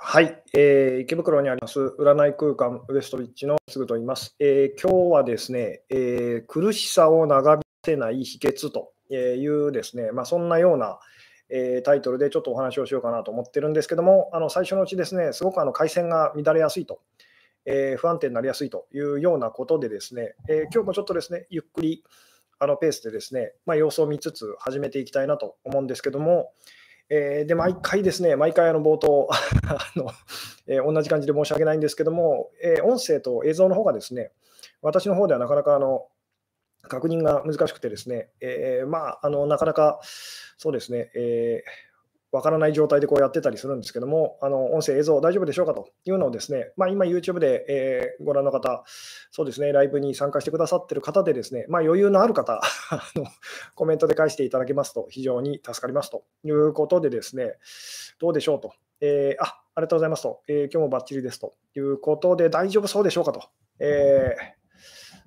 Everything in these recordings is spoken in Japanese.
はい、えー、池袋にあります占い空間ウエストリッチのすぐと言います。えー、今日はですね、えー、苦しさを長引かせない秘訣というですね、まあ、そんなような、え、タイトルでちょっとお話をしようかなと思ってるんですけども、あの最初のうちですね、すごくあの回線が乱れやすいと、えー、不安定になりやすいというようなことでですね、えー、今日もちょっとですね、ゆっくりあのペースでですね、まあ、様子を見つつ始めていきたいなと思うんですけども、えー、で、毎回ですね、毎回あの冒頭 あの、えー、同じ感じで申し訳ないんですけども、えー、音声と映像の方がですね、私の方ではなかなかあの確認が難しくてですね、えまあ、あのなかなかそうですね、えわからない状態でこうやってたりするんですけども、あの音声、映像大丈夫でしょうかというのをですね、まあ、今 YouTube で、えー、ご覧の方、そうですね、ライブに参加してくださってる方でですね、まあ、余裕のある方 のコメントで返していただけますと非常に助かりますということでですね、どうでしょうと。えー、あ、ありがとうございますと、えー、今日もバッチリですということで大丈夫そうでしょうかと。え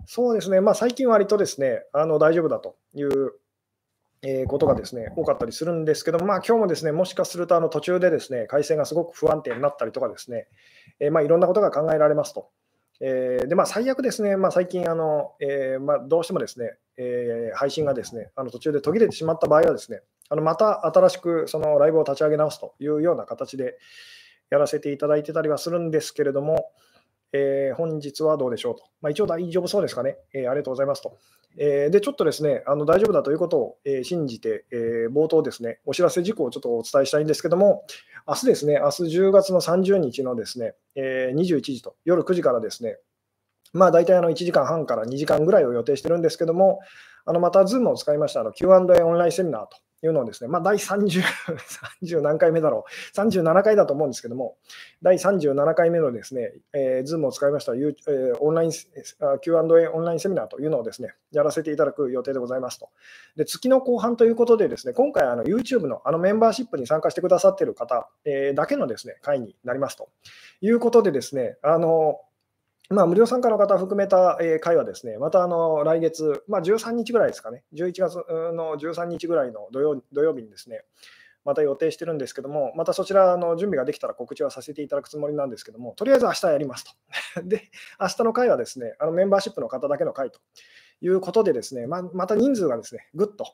そうですね、まあ、最近割とですね、あの大丈夫だというえことがですね多かったりするんですけど、まあ今日もですねもしかするとあの途中でですね回線がすごく不安定になったりとかですね、えまあ、いろんなことが考えられますと。えでまあ、最悪ですね、まあ、最近あの、えまあ、どうしてもですね、え配信がですねあの途中で途切れてしまった場合はですねあのまた新しくそのライブを立ち上げ直すというような形でやらせていただいてたりはするんですけれども、えー、本日はどうでしょうと。まあ、一応大丈夫そうですかね、えー、ありがとうございますと。えー、で、ちょっとですね、あの大丈夫だということを、え信じて、え冒頭ですね、お知らせ事項をちょっとお伝えしたいんですけども、明日ですね、明日10月の30日のですね、え21時と、夜9時からですね、まあ大体あの1時間半から2時間ぐらいを予定してるんですけども、あのまた Zoom を使いました Q&A オンラインセミナーというのをですね、まあ、第30、30何回目だろう、37回だと思うんですけども、第37回目のですね、えー、Zoom を使いました、えー、オンライン Q&A オンラインセミナーというのをですね、やらせていただく予定でございますと。で、月の後半ということでですね、今回あの YouTube のあのメンバーシップに参加してくださっている方、えー、だけのですね、会になりますということでですね、あの、まあ、無料参加の方を含めた会はですね、またあの来月、まあ、13日ぐらいですかね、11月の13日ぐらいの土曜土曜日にですね、また予定してるんですけども、またそちらの準備ができたら告知はさせていただくつもりなんですけども、とりあえず明日やりますと。で、明日の会はですね、あのメンバーシップの方だけの会ということでですね、ままた人数がですね、ぐっと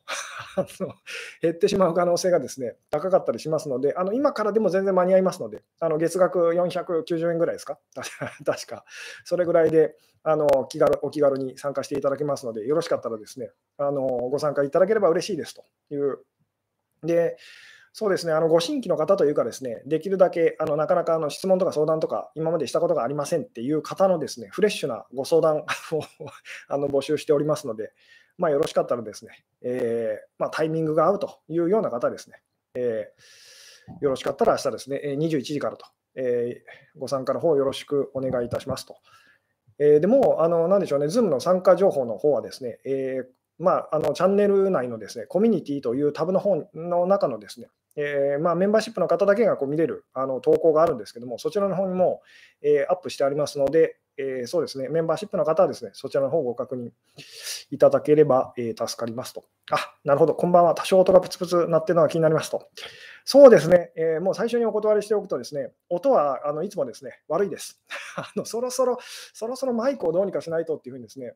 減ってしまう可能性がですね、高かったりしますので、あの今からでも全然間に合いますので、あの月額490円ぐらいですか？確か。それぐらいであの気軽お気軽に参加していただけますので、よろしかったらですね、あのご参加いただければ嬉しいですという。で、そうですね、あのご新規の方というか、ですねできるだけあのなかなかあの質問とか相談とか、今までしたことがありませんっていう方のですねフレッシュなご相談をあの募集しておりますので、まあ、よろしかったらですね、えー、まあ、タイミングが合うというような方ですね、えー、よろしかったら明日ですね、21時からと、えー、ご参加の方よろしくお願いいたしますと。え、でも、あの、なんでしょうね、Zoom の参加情報の方はですね、え、まあ、あのチャンネル内のですね、コミュニティというタブの方の中のですね、えー、まあ、メンバーシップの方だけがこう見れるあの投稿があるんですけども、そちらの方にも、えー、アップしてありますので、えー、そうですね、メンバーシップの方はですね、そちらの方をご確認いただければ、え助かりますと。あ、なるほど、こんばんは。多少音がプツプツ鳴ってるのが気になりますと。そうですね、えもう最初にお断りしておくとですね、音はあのいつもですね、悪いです。あのそろそろ、そろそろマイクをどうにかしないとっていうふうにですね、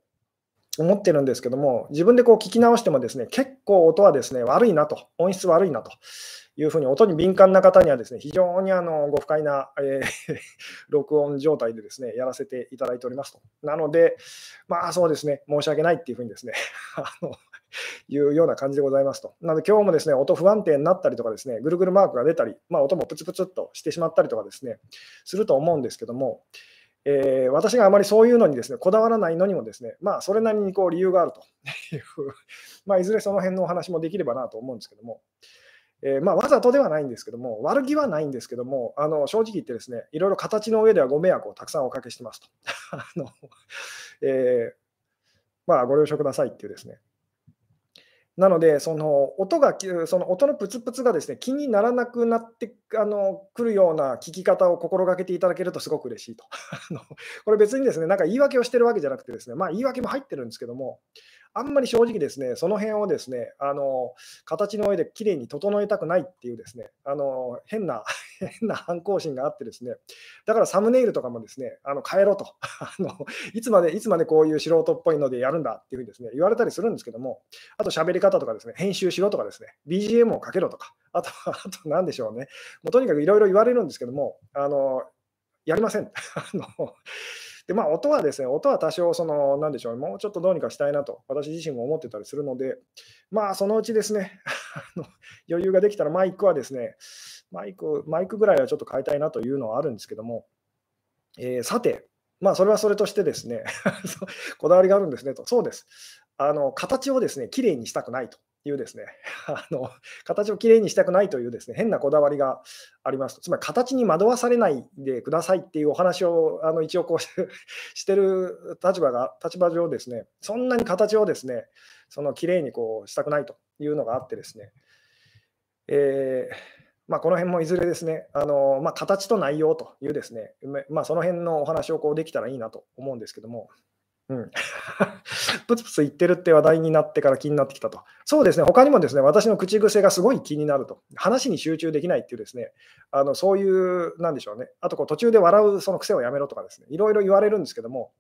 思ってるんですけども、自分でこう聞き直してもですね、結構音はですね、悪いなと、音質悪いなというふうに、音に敏感な方にはですね、非常にあのご不快な、えー、録音状態でですね、やらせていただいておりますと。なので、まあそうですね、申し訳ないっていうふうにですね、あのいうような感じでございますと。なので今日もですね、音不安定になったりとかですね、ぐるぐるマークが出たり、まあ音もプツプツっとしてしまったりとかですね、すると思うんですけども、えー、私があまりそういうのにですねこだわらないのにもですね、まあ、それなりにこう理由があるという、まあ、いずれその辺のお話もできればなと思うんですけども、えー、まあ、わざとではないんですけども、悪気はないんですけども、あの正直言ってですね、いろいろ形の上ではご迷惑をたくさんおかけしてますと。あのえー、まあ、ご了承くださいっていうですね、なので、その音が、その音のプツプツがですね気にならなくなってあのくるような聞き方を心がけていただけるとすごく嬉しいと。これ別にですね、なんか言い訳をしてるわけじゃなくてですね、まあ言い訳も入ってるんですけども、あんまり正直ですね、その辺をですね、あの形の上できれいに整えたくないっていうですね、あの変な、変な反抗心があってですね、だからサムネイルとかもですね、あの変えろと あのいつまで、いつまでこういう素人っぽいのでやるんだっていうふうにですね、言われたりするんですけども、あと喋り方とかですね、編集しろとかですね、BGM をかけろとか、あと、あと何でしょうね、もうとにかくいろいろ言われるんですけども、あのやりません。あので、まあ、音はですね、音は多少、その、なんでしょう、もうちょっとどうにかしたいなと、私自身も思ってたりするので、まあ、そのうちですね、余裕ができたらマイクはですね、マイク、マイクぐらいはちょっと変えたいなというのはあるんですけども、えー、さて、まあ、それはそれとしてですね こだわりがあるんですねと、そうです。あの形をですね、きれいにしたくないと。いうですね、あの形をきれいにしたくないというですね変なこだわりがありますつまり形に惑わされないでくださいっていうお話をあの一応こう してる立場が立場上ですね、そんなに形をですね、そのきれいにこうしたくないというのがあってですね、えーまあ、この辺もいずれですね、あのまあ、形と内容というですね、まあ、その辺のお話をこうできたらいいなと思うんですけども、うん、プツプツ言ってるって話題になってから気になってきたと。そうですね、他にもですね、私の口癖がすごい気になると。話に集中できないっていうですね、あのそういう、なんでしょうね、あとこう途中で笑うその癖をやめろとかですね、いろいろ言われるんですけども、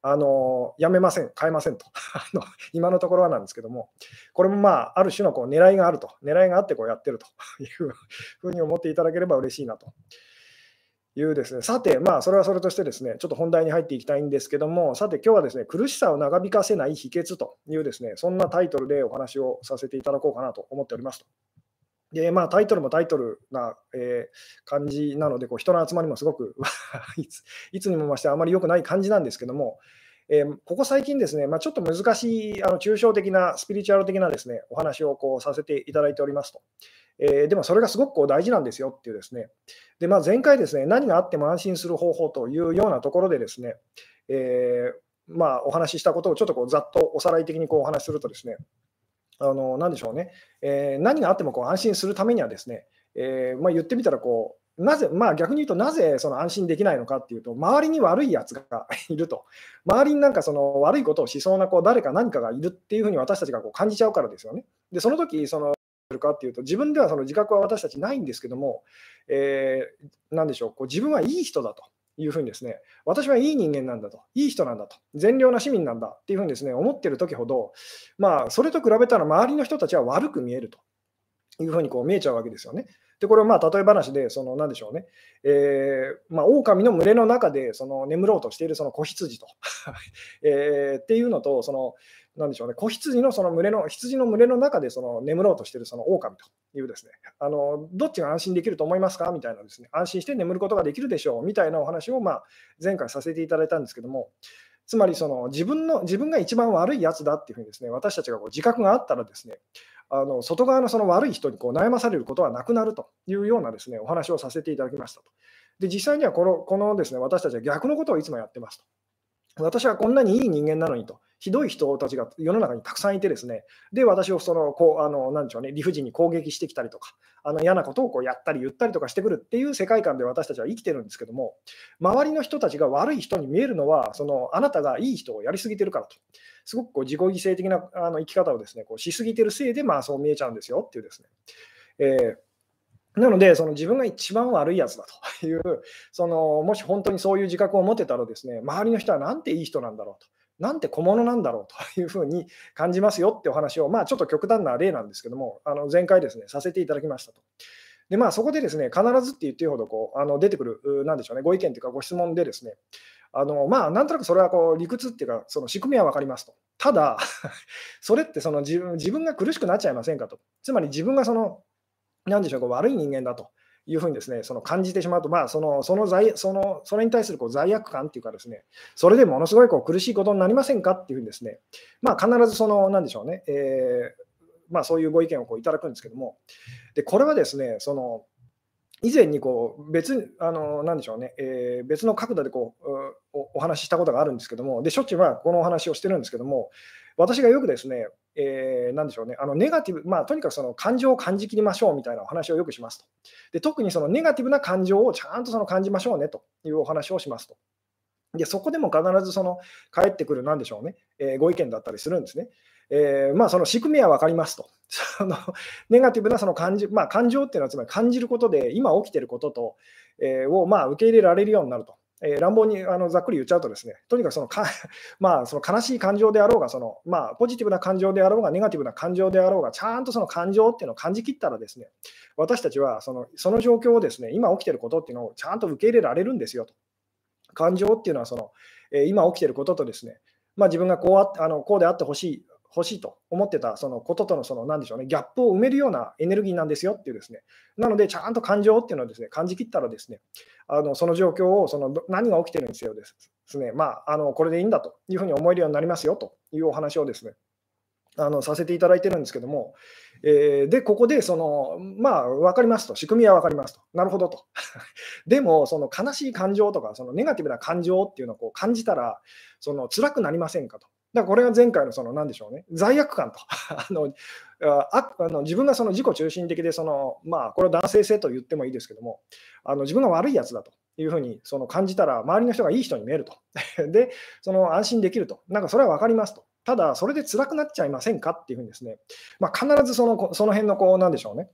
あのやめません、変えませんと、今のところはなんですけども、これもまあ、ある種のこう狙いがあると、狙いがあってこうやってるというふうに思っていただければ嬉しいなと。いうですね、さて、まあ、それはそれとしてですね、ちょっと本題に入っていきたいんですけども、さて、今日はですね、苦しさを長引かせない秘訣というですね、そんなタイトルでお話をさせていただこうかなと思っておりますと。で、まあ、タイトルもタイトルな、えー、感じなので、こう人の集まりもすごく いついつにも増してあまり良くない感じなんですけども、えー、ここ最近ですね、まあ、ちょっと難しい、あの抽象的な、スピリチュアル的なですね、お話をこうさせていただいておりますと。えー、でもそれがすごくこう大事なんですよっていうですね。で、まあ、前回ですね、何があっても安心する方法というようなところでですね、えー、まあ、お話ししたことをちょっとこうざっとおさらい的にこうお話しするとですね、あの何でしょうね、えー、何があってもこう安心するためにはですね、え、まあ、言ってみたらこう、なぜ、まあ逆に言うと、なぜその安心できないのかっていうと、周りに悪いやつがいると、周りになんかその悪いことをしそうなこう誰か何かがいるっていうふうに私たちがこう感じちゃうからですよね。で、その時そのるかっていうと、自分ではその自覚は私たちないんですけども、えー、なんでしょう、こう自分はいい人だというふうにですね、私はいい人間なんだと、いい人なんだと、善良な市民なんだっていうふうにですね、思ってる時ほど、まあ、それと比べたら周りの人たちは悪く見えるというふうにこう見えちゃうわけですよね。で、これはまあ例え話で、その何でしょうね、えー、まあ、狼の群れの中でその眠ろうとしているその子羊と、えー、っていうのと、そのなんでしょうね、子羊のその群れの、羊の群れの中でその眠ろうとしているその狼というですね、あのどっちが安心できると思いますか？みたいなですね、安心して眠ることができるでしょうみたいなお話をまあ前回させていただいたんですけども、つまりその自分の自分が一番悪いやつだっていうふうにですね、私たちがこう自覚があったらですね、あの外側のその悪い人にこう悩まされることはなくなるというようなですね、お話をさせていただきましたと。で、実際にはこのこのですね、私たちは逆のことをいつもやってますと。私はこんなにいい人間なのにと。ひどい人たちが世の中にたくさんいてですね、で、私をその、こう、あの、なんでしょうね、理不尽に攻撃してきたりとか、あの嫌なことをこうやったり言ったりとかしてくるっていう世界観で私たちは生きてるんですけども、周りの人たちが悪い人に見えるのは、その、あなたがいい人をやりすぎてるからと。すごくこう自己犠牲的なあの生き方をですね、こうしすぎてるせいで、まあそう見えちゃうんですよっていうですね。えーなので、その自分が一番悪いやつだという、そのもし本当にそういう自覚を持てたらですね、周りの人はなんていい人なんだろうと。なんて小物なんだろうというふうに感じますよってお話を、まあ、ちょっと極端な例なんですけども、あの前回ですね、させていただきましたと。で、まあ、そこでですね、必ずって言っていいほどこうあの出てくる、なんでしょうね、ご意見というかご質問でですね、あのまあ、なんとなくそれはこう理屈っていうか、その仕組みは分かりますと。ただ、それってその自分自分が苦しくなっちゃいませんかと。つまり自分がその、なんでしょう、こう悪い人間だと。いうふうにですね、その感じてしまうと、まあ、そのその罪そのそれに対するこう罪悪感っていうかですね、それでものすごいこう苦しいことになりませんか？っていうふうにですね、まあ、必ずその、なんでしょうね、えー、まあ、そういうご意見をこういただくんですけども、でこれはですね、その以前にこう別あのなんでしょうね、えー、別の角度でこうおお話ししたことがあるんですけども、でしょっちゅうはこのお話をしてるんですけども、私がよくですね、えー、なんでしょうね、あのネガティブ、まあ、とにかくその感情を感じきりましょうみたいなお話をよくしますと。で特にそのネガティブな感情をちゃんとその感じましょうねというお話をしますと。でそこでも必ずその返ってくる、なんでしょうね、えー、ご意見だったりするんですね。えー、まあ、その仕組みは分かりますと。そのネガティブなその感じ、まあ、感情っていうのは、つまり感じることで、今起きてることと、えー、をまあ受け入れられるようになると。えー、乱暴にあのざっくり言っちゃうとですね、とにかくそのか、まあ、その悲しい感情であろうがその、まあ、ポジティブな感情であろうが、ネガティブな感情であろうが、ちゃんとその感情っていうのを感じきったらですね、私たちはそのその状況をですね、今起きてることっていうのをちゃんと受け入れられるんですよと。感情っていうのはその、えー、今起きてることとですね、まあ、自分がこうああのこうであってほしい欲しいと思ってたそのこととのその何でしょうね、ギャップを埋めるようなエネルギーなんですよっていうですね、なので、ちゃんと感情っていうのをですね感じきったらですね、あのその状況をその何が起きてるんですよですね、まあ、あのこれでいいんだというふうに思えるようになりますよというお話をですね、あのさせていただいてるんですけども、え、で、ここでその、まあ、分かりますと、仕組みは分かりますと、なるほどと。でも、その悲しい感情とか、そのネガティブな感情っていうのをこう感じたら、その辛くなりませんかと。だからこれが前回のその何でしょうね、罪悪感と あのああの自分がその自己中心的でその、まあ、これを男性性と言ってもいいですけども、あの自分が悪いやつだというふうにその感じたら、周りの人がいい人に見えると。で、その安心できると。なんかそれは分かりますと。ただ、それで辛くなっちゃいませんかっていうふうにですね、まあ、必ずそのその辺のこう、なんでしょうね。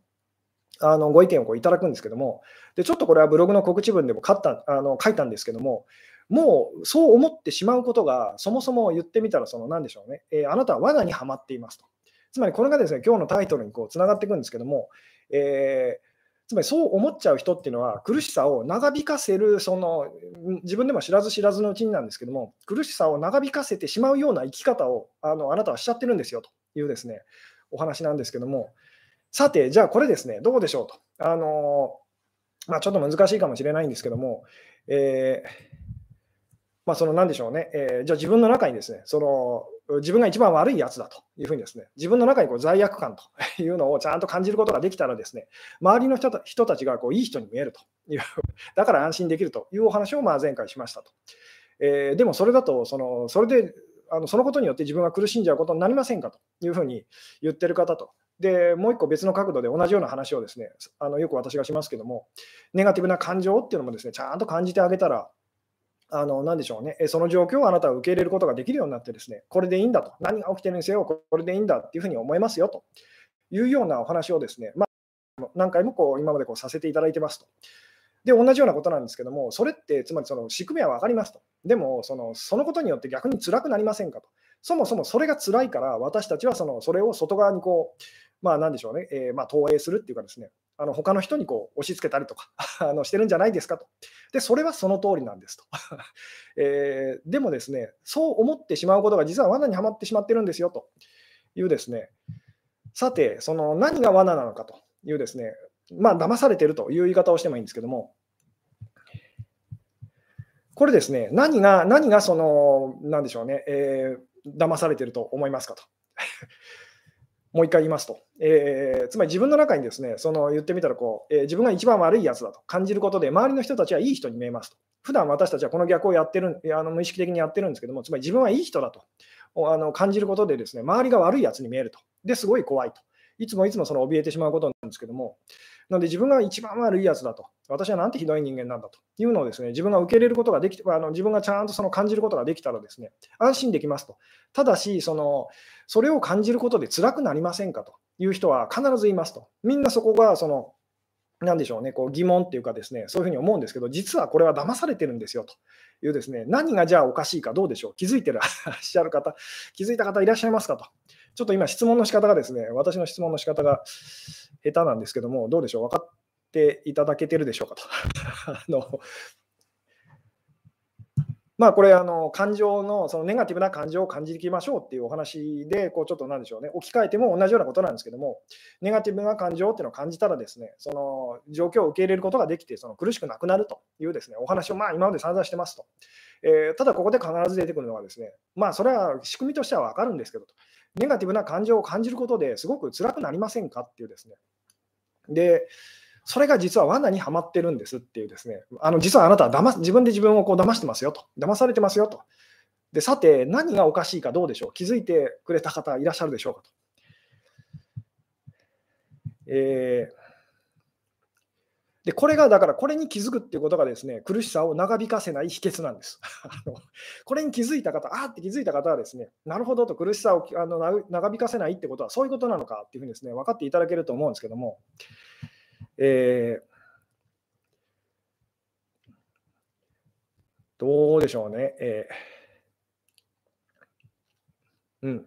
あのご意見をこういただくんですけども、でちょっとこれはブログの告知文でも書ったあの書いたんですけども、もうそう思ってしまうことが、そもそも言ってみたら、その何でしょうね、えー、あなたは罠にはまっていますと。つまり、これがですね、今日のタイトルにこうつながっていくんですけども、えー、つまりそう思っちゃう人っていうのは、苦しさを長引かせる、その自分でも知らず知らずのうちになんですけども、苦しさを長引かせてしまうような生き方をあのあなたはしちゃってるんですよというですね、お話なんですけども、さて、じゃあこれですね、どうでしょうと。あのまあ、ちょっと難しいかもしれないんですけども、えーまあ、その何でしょうね、えー、じゃあ自分の中にですね、その自分が一番悪いやつだというふうにですね、自分の中にこう罪悪感というのをちゃんと感じることができたらですね、周りの人人たちがこういい人に見えるという、だから安心できるというお話をまあ前回しましたと。えー、でもそれだとその、それであのそのことによって自分が苦しんじゃうことになりませんかというふうに言ってる方と、でもう一個別の角度で同じような話をですね、あのよく私がしますけども、ネガティブな感情っていうのもですね、ちゃんと感じてあげたら、あの何でしょうね、その状況をあなたは受け入れることができるようになって、ですねこれでいいんだと、何が起きてるにせよ、これでいいんだっていうふうに思いますよというようなお話をですね、まあ、何回もこう今までこうさせていただいてますと。で、同じようなことなんですけども、それって、つまりその仕組みは分かりますと。でもその、そのことによって逆に辛くなりませんかと。そもそもそれが辛いから、私たちはそのそれを外側にこう、まあ、なんでしょうね、えー、まあ投影するっていうかですね、あの他の人にこう押し付けたりとか あのしてるんじゃないですかと。で、それはその通りなんですと。えー、でもですね、そう思ってしまうことが実は罠にはまってしまってるんですよというですね、さて、その何が罠なのかというですね、まあ、騙されてるという言い方をしてもいいんですけども、これですね、何が、何がその、なんでしょうね、えー、騙されてると思いますかと。もう一回言いますと、えー、つまり自分の中にですね、その言ってみたらこう、えー、自分が一番悪いやつだと感じることで、周りの人たちはいい人に見えますと。普段私たちはこの逆をやってる、あの無意識的にやってるんですけども、つまり自分はいい人だとあの感じることでですね、周りが悪いやつに見えると。で、すごい怖いと。いつもいつもその怯えてしまうことなんですけども、なので自分が一番悪いやつだと、私はなんてひどい人間なんだというのをですね、自分が受け入れることができて、あの自分がちゃんとその感じることができたらですね、安心できますと。ただし、そのそれを感じることで辛くなりませんかという人は必ずいますと。みんなそこがそのなんでしょうね、こう疑問っていうかですね、そういうふうに思うんですけど、実はこれは騙されてるんですよというですね、何がじゃあおかしいかどうでしょう、気づいてらっしゃる方、気づいた方いらっしゃいますかと。ちょっと今質問の仕方がですね、私の質問の仕方が下手なんですけども、どうでしょう、分かっていただけてるでしょうかと。あのまあ、これあの、感情の、そのネガティブな感情を感じていきましょうっていうお話で、こうちょっとなんでしょうね、置き換えても同じようなことなんですけども、ネガティブな感情っていうのを感じたらですね、その状況を受け入れることができて、その苦しくなくなるというですね、お話をまあ今まで散々してますと。えー、ただここで必ず出てくるのはですね、まあそれは仕組みとしては分かるんですけど、ネガティブな感情を感じることですごく辛くなりませんかっていうですね。で、それが実は罠にはまってるんですっていうですね、あの実はあなたは騙自分で自分をこう騙してますよと、騙されてますよと。で、さて、何がおかしいかどうでしょう気づいてくれた方いらっしゃるでしょうかと。えーで、これがだからこれに気づくっていうことがですね、苦しさを長引かせない秘訣なんです。これに気づいた方、あーって気づいた方はですね、なるほどと苦しさをあの長引かせないってことはそういうことなのかっていうふうにですね、分かっていただけると思うんですけども、えーどうでしょうね。えー、うん。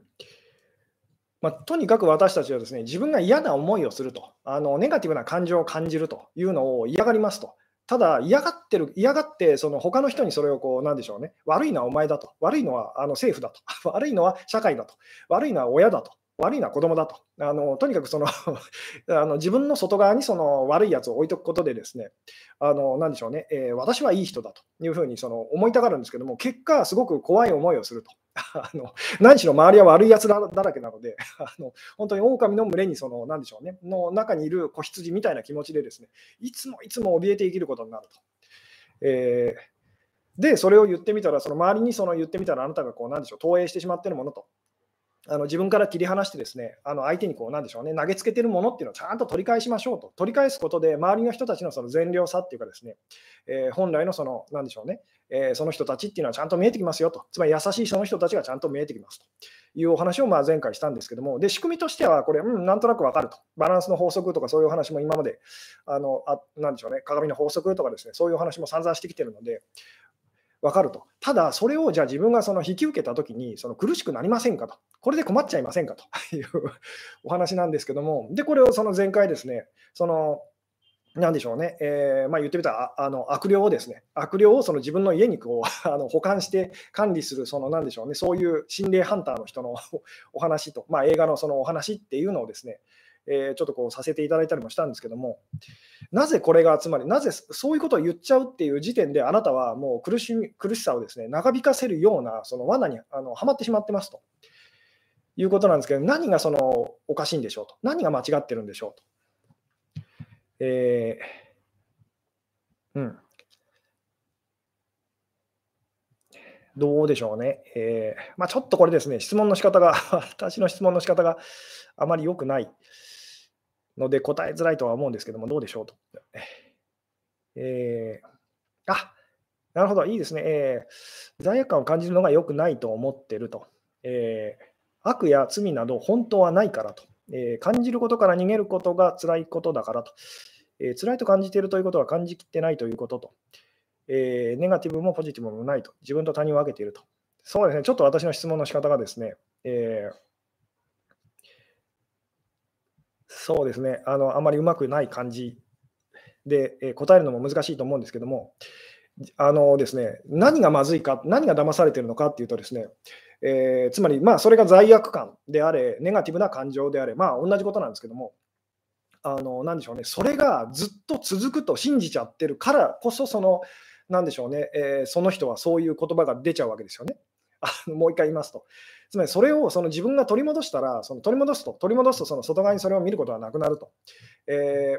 まあ、とにかく私たちはですね、自分が嫌な思いをすると、あのネガティブな感情を感じるというのを嫌がりますと。ただ、嫌がってる、嫌がって、その他の人にそれをこう、なんでしょうね、悪いのはお前だと、悪いのはあの政府だと、悪いのは社会だと、悪いのは親だと、悪いのは子供だと。あのとにかくその あの自分の外側にその悪いやつを置いとくことでですね、あのなでしょうね、えー、私はいい人だというふうにその思いたがるんですけども、結果、すごく怖い思いをすると。あの何しろ周りは悪いやつだらけなので、あの本当に狼の群れにその、なでしょうね、の中にいる子羊みたいな気持ちでですね、いつもいつも怯えて生きることになると。えー、で、それを言ってみたら、その周りにその言ってみたら、あなたがこう、なんでしょう、投影してしまっているものとあの自分から切り離してですね、あの相手にこうなんでしょうね、投げつけてるものっていうのをちゃんと取り返しましょうと。取り返すことで、周りの人たちのその善良さっていうかですね、えー、本来のその、なんでしょうね、えー、その人たちっていうのはちゃんと見えてきますよと。つまり優しいその人たちがちゃんと見えてきますというお話をまあ前回したんですけども、で、仕組みとしてはこれ、うん、なんとなくわかると。バランスの法則とかそういう話も今まで、あの、あなんでしょうね、鏡の法則とかですね、そういう話も散々してきてるので、分かると。ただ、それをじゃあ自分がその引き受けたときに、その苦しくなりませんかと。これで困っちゃいませんかというお話なんですけども、で、これをその前回ですね、その、なでしょうね、えー、まあ、言ってみたらあの悪霊をですね、悪霊をその自分の家にこう あの保管して管理する、そのなんでしょうね、そういう心霊ハンターの人の お話と、まあ、映画のそのお話っていうのをですね、えー、ちょっとこうさせていただいたりもしたんですけども、なぜこれがつまり、なぜそういうことを言っちゃうっていう時点で、あなたはもう苦しみ苦しさをですね長引かせるようなその罠にあのはまってしまってますということなんですけど、何がそのおかしいんでしょうと、何が間違ってるんでしょうと。えー、うん。どうでしょうね。えーまあ、ちょっとこれですね、質問の仕方が 私の質問の仕方があまり良くないので答えづらいとは思うんですけども、どうでしょうと。えー、あなるほど、いいですね、えー。罪悪感を感じるのが良くないと思ってると。えー、悪や罪など本当はないからと。えー、感じることから逃げることが辛いことだからと。えー、辛いと感じているということは感じきってないということと。えー、ネガティブもポジティブもないと。自分と他人を分けていると。そうですね、ちょっと私の質問の仕方がですね、えーそうですね、あのあまりうまくない感じで、え答えるのも難しいと思うんですけども、あのですね、何がまずいか、何が騙されてるのかっていうとですね、えー、つまり、まあ、それが罪悪感であれ、ネガティブな感情であれ、まあ、同じことなんですけども、あのなでしょうね、それがずっと続くと信じちゃってるからこそ、その、なんでしょうね、えー、その人はそういう言葉が出ちゃうわけですよね。あもう一回言いますと、つまりそれをその自分が取り戻したら、その取り戻すと、取り戻すとその外側にそれを見ることはなくなると。え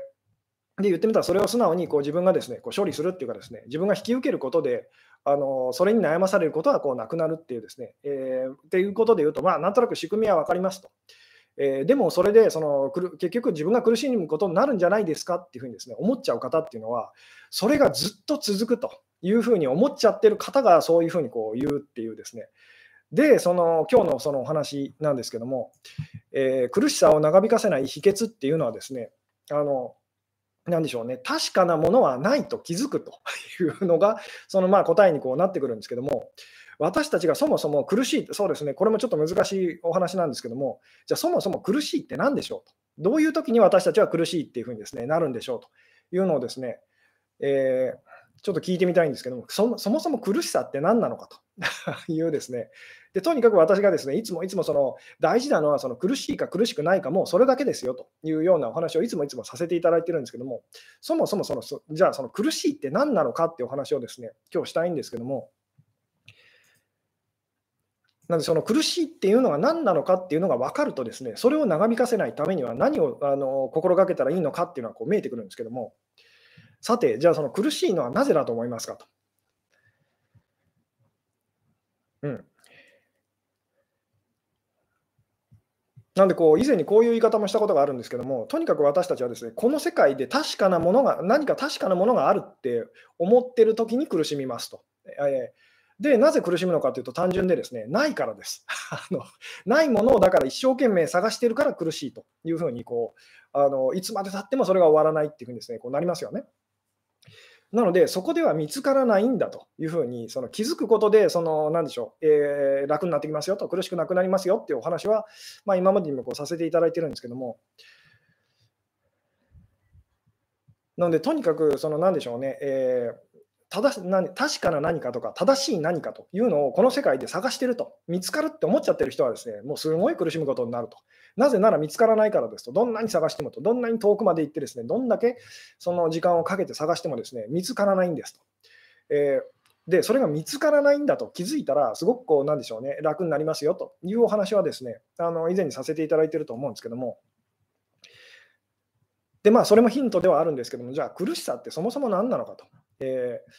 ー、で言ってみたら、それを素直にこう自分がですねこう処理するっていうか、ですね自分が引き受けることで、あのそれに悩まされることはこうなくなるっていうですね、えー、っていうことで言うと、まあ、なんとなく仕組みは分かりますと。えー、でもそれでその結局自分が苦しむことになるんじゃないですかっていうふうにですね思っちゃう方っていうのはそれがずっと続くというふうに思っちゃってる方がそういうふうにこう言うっていうですねで、その今日のそのお話なんですけども、えー、苦しさを長引かせない秘訣っていうのはですね、あのなんでしょうね、確かなものはないと気づくというのが、そのまあ答えにこうなってくるんですけども、私たちがそもそも苦しいって、そうですね、これもちょっと難しいお話なんですけども、じゃあそもそも苦しいって何でしょうと。どういう時に私たちは苦しいっていうふうにですね、なるんでしょうというのをですね、えーちょっと聞いてみたいんですけども、そもそも苦しさって何なのかと いうですね。で、とにかく私がですねいつもいつもその大事なのはその苦しいか苦しくないかもそれだけですよというようなお話をいつもいつもさせていただいてるんですけども、そもそもそのじゃあその苦しいって何なのかっていうお話をですね今日したいんですけども、なのでその苦しいっていうのが何なのかっていうのが分かるとですね、それを長引かせないためには何をあの心がけたらいいのかっていうのはこう見えてくるんですけども、さて、じゃあその苦しいのはなぜだと思いますかと。うん。なんでこう、以前にこういう言い方もしたことがあるんですけども、とにかく私たちはですね、この世界で確かなものが、何か確かなものがあるって思ってる時に苦しみますと。えで、なぜ苦しむのかというと、単純でですね、ないからです。あのないものをだから一生懸命探してるから苦しいというふうにこうあの、いつまでたってもそれが終わらないっていうふうにですね、こうなりますよね。なので、そこでは見つからないんだというふうにその気づくことで、その何でしょう、えー、楽になってきますよと、苦しくなくなりますよっていうお話は、まあ、今までにもこうさせていただいてるんですけども、なので、とにかく、その何でしょうね、えー正何確かな何かとか正しい何かというのをこの世界で探してると見つかるって思っちゃってる人はですねもうすごい苦しむことになると。なぜなら見つからないからですとどんなに探してもとどんなに遠くまで行ってですねどんだけその時間をかけて探してもですね見つからないんですと、えー、でそれが見つからないんだと気づいたらすごくこうなんでしょうね楽になりますよというお話はですねあの以前にさせていただいていると思うんですけども。でまあそれもヒントではあるんですけどもじゃあ苦しさってそもそも何なのかと。えー、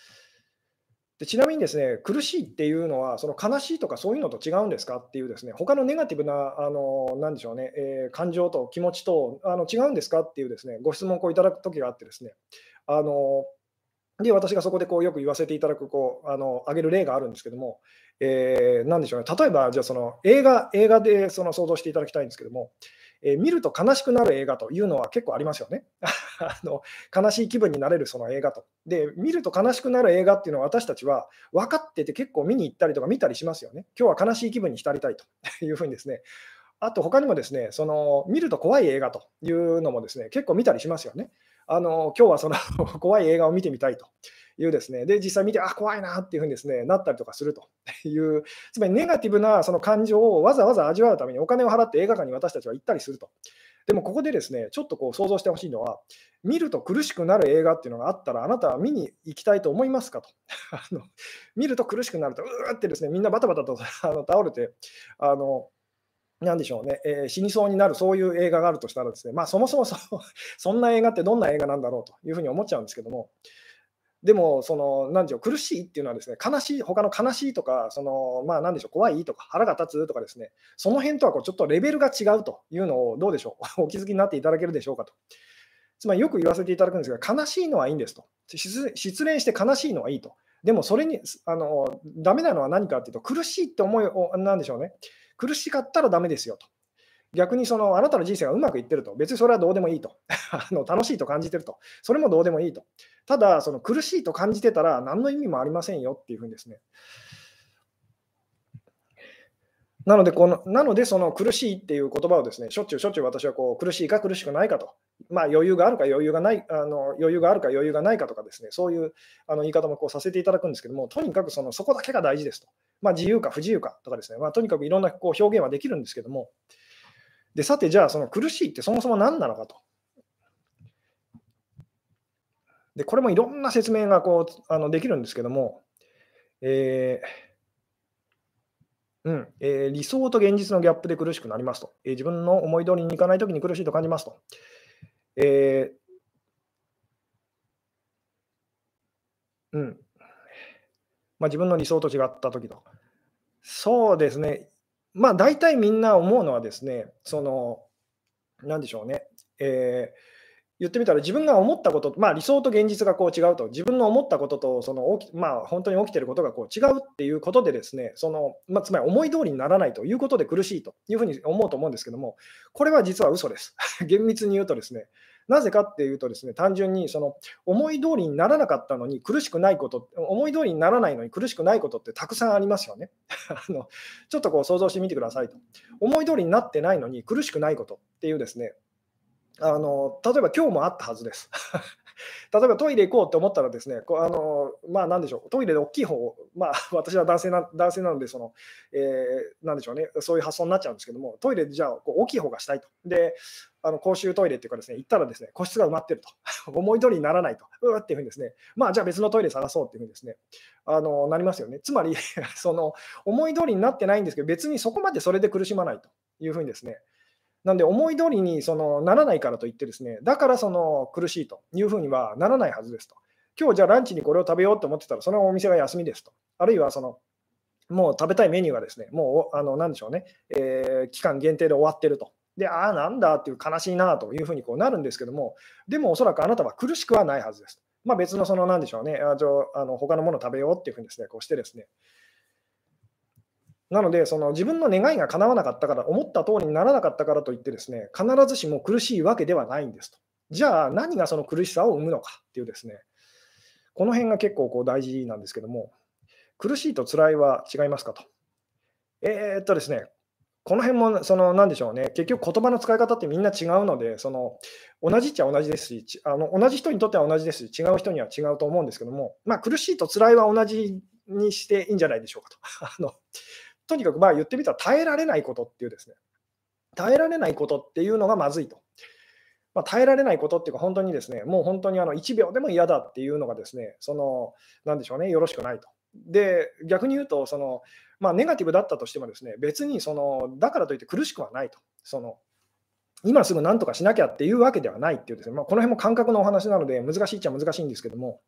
でちなみにですね、苦しいっていうのは、その悲しいとかそういうのと違うんですか？っていうですね、他のネガティブな、あのなでしょうね、えー、感情と気持ちとあの違うんですか？っていうですね、ご質問をこういただくときがあってですね、あので、私がそこでこうよく言わせていただく、こう、あの、挙げる例があるんですけども、えー、なんでしょうね、例えば、じゃあその映画、映画でその想像していただきたいんですけども、え、見ると悲しくなる映画というのは結構ありますよね。あの悲しい気分になれるその映画と。で、見ると悲しくなる映画っていうのは私たちは分かってて結構見に行ったりとか見たりしますよね。今日は悲しい気分に浸りたいと いうふうにですね。あと他にもですね、その見ると怖い映画というのもですね、結構見たりしますよね。あの今日はその 怖い映画を見てみたいというですね、で、実際見て、あ、怖いなっていうふうにですね、なったりとかするという、つまりネガティブなその感情をわざわざ味わうためにお金を払って映画館に私たちは行ったりすると。でもここでですね、ちょっとこう想像してほしいのは、見ると苦しくなる映画っていうのがあったら、あなたは見に行きたいと思いますかと。あの見ると苦しくなると、うーってですね、みんなバタバタと あの倒れて、あのなんでしょうね、えー、死にそうになる、そういう映画があるとしたらですね、まあ、そもそもそ そんな映画ってどんな映画なんだろうというふうに思っちゃうんですけども、でも、その、なんでしょう、苦しいっていうのはですね、悲しい、他の悲しいとか、その、まあ、なんでしょう、怖いとか、腹が立つとかですね、その辺とはこうちょっとレベルが違うというのを、どうでしょう、お気づきになっていただけるでしょうかと。つまり、よく言わせていただくんですが、悲しいのはいいんですと。失恋して悲しいのはいいと。でも、それに、あの、ダメなのは何かっていうと、苦しいって思いを、なんでしょうね、苦しかったらダメですよと。逆にそのあなたの人生がうまくいってると、別にそれはどうでもいいと。あの、楽しいと感じてると、それもどうでもいいと、ただ、その苦しいと感じてたら、何の意味もありませんよっていうふうにですね。なのでこの、なのでその苦しいっていう言葉をですね、しょっちゅうしょっちゅう私はこう苦しいか苦しくないかと、まあ、余裕があるか余裕がないあの、余裕があるか余裕がないかとかですね、そういうあの言い方もこうさせていただくんですけども、とにかくそのそこだけが大事ですと。まあ、自由か不自由かとかですね、まあ、とにかくいろんなこう表現はできるんですけども、で、さて、じゃあ、その苦しいってそもそも何なのかと。で、これもいろんな説明がこうあのできるんですけども、えーうんえー、理想と現実のギャップで苦しくなりますと。えー、自分の思い通りにいかないときに苦しいと感じますと。えーうんまあ、自分の理想と違ったときと。そうですね。まあ、大体みんな思うのはですね、その、なんでしょうね、えー、言ってみたら自分が思ったこと、まあ、理想と現実がこう違うと、自分の思ったこととその起き、まあ、本当に起きていることがこう違うっていうことで、ですねそのまあ、つまり思い通りにならないということで苦しいというふうに思うと思うんですけども、これは実は嘘です。厳密に言うとですね、なぜかっていうとですね、単純にその思い通りにならなかったのに苦しくないこと、思い通りにならないのに苦しくないことってたくさんありますよね。あのちょっとこう想像してみてくださいと。思い通りになってないのに苦しくないことっていうですね、あの例えば今日もあったはずです。例えばトイレ行こうって思ったらですね、こうあのまあなんでしょう、トイレで大きい方、まあ 私は男性な男性なのでその、えー、なんでしょうね、そういう発想になっちゃうんですけども、トイレでじゃあこう大きい方がしたいと。で、あの公衆トイレっていうかですね、行ったらですね、個室が埋まってると。思い通りにならないと。うわっていうふうにですね、まあじゃあ別のトイレ探そうっていうふうにですね、あのなりますよね。つまりその思い通りになってないんですけど、別にそこまでそれで苦しまないというふうにですね、なんで思い通りにそのならないからといってですね、だからその苦しいというふうにはならないはずですと。今日じゃあランチにこれを食べようと思ってたら、そのお店が休みですと。あるいはそのもう食べたいメニューがですね、もうあのなんでしょうね、えー、期間限定で終わってると。で、ああ、なんだっていう悲しいなというふうにこうなるんですけども、でもおそらくあなたは苦しくはないはずです。まあ、別のその、なんでしょうね、あじゃあの他のものを食べようっていうふうにですね、こうしてですね、なので、その自分の願いが叶わなかったから、思った通りにならなかったからといってですね、必ずしも苦しいわけではないんですと。じゃあ、何がその苦しさを生むのかっていうですね、この辺が結構こう大事なんですけども、苦しいと辛いは違いますかと。えー、っとですね、この辺も、その、なんでしょうね、結局言葉の使い方ってみんな違うので、その、同じっちゃ同じですし、あの同じ人にとっては同じですし、違う人には違うと思うんですけども、まあ、苦しいと辛いは同じにしていいんじゃないでしょうかと。あのとにかくまあ言ってみたら耐えられないことっていうですね、耐えられないことっていうのがまずいと。まあ、耐えられないことっていうか、本当にですね、もう本当にあの1秒でも嫌だっていうのがですね、その、なんでしょうね、よろしくないと。で、逆に言うと、その、まあ、ネガティブだったとしてもですね、別にその、だからといって苦しくはないと。その今すぐ何とかしなきゃっていうわけではないっていうですね、まあ、この辺も感覚のお話なので、難しいっちゃ難しいんですけども、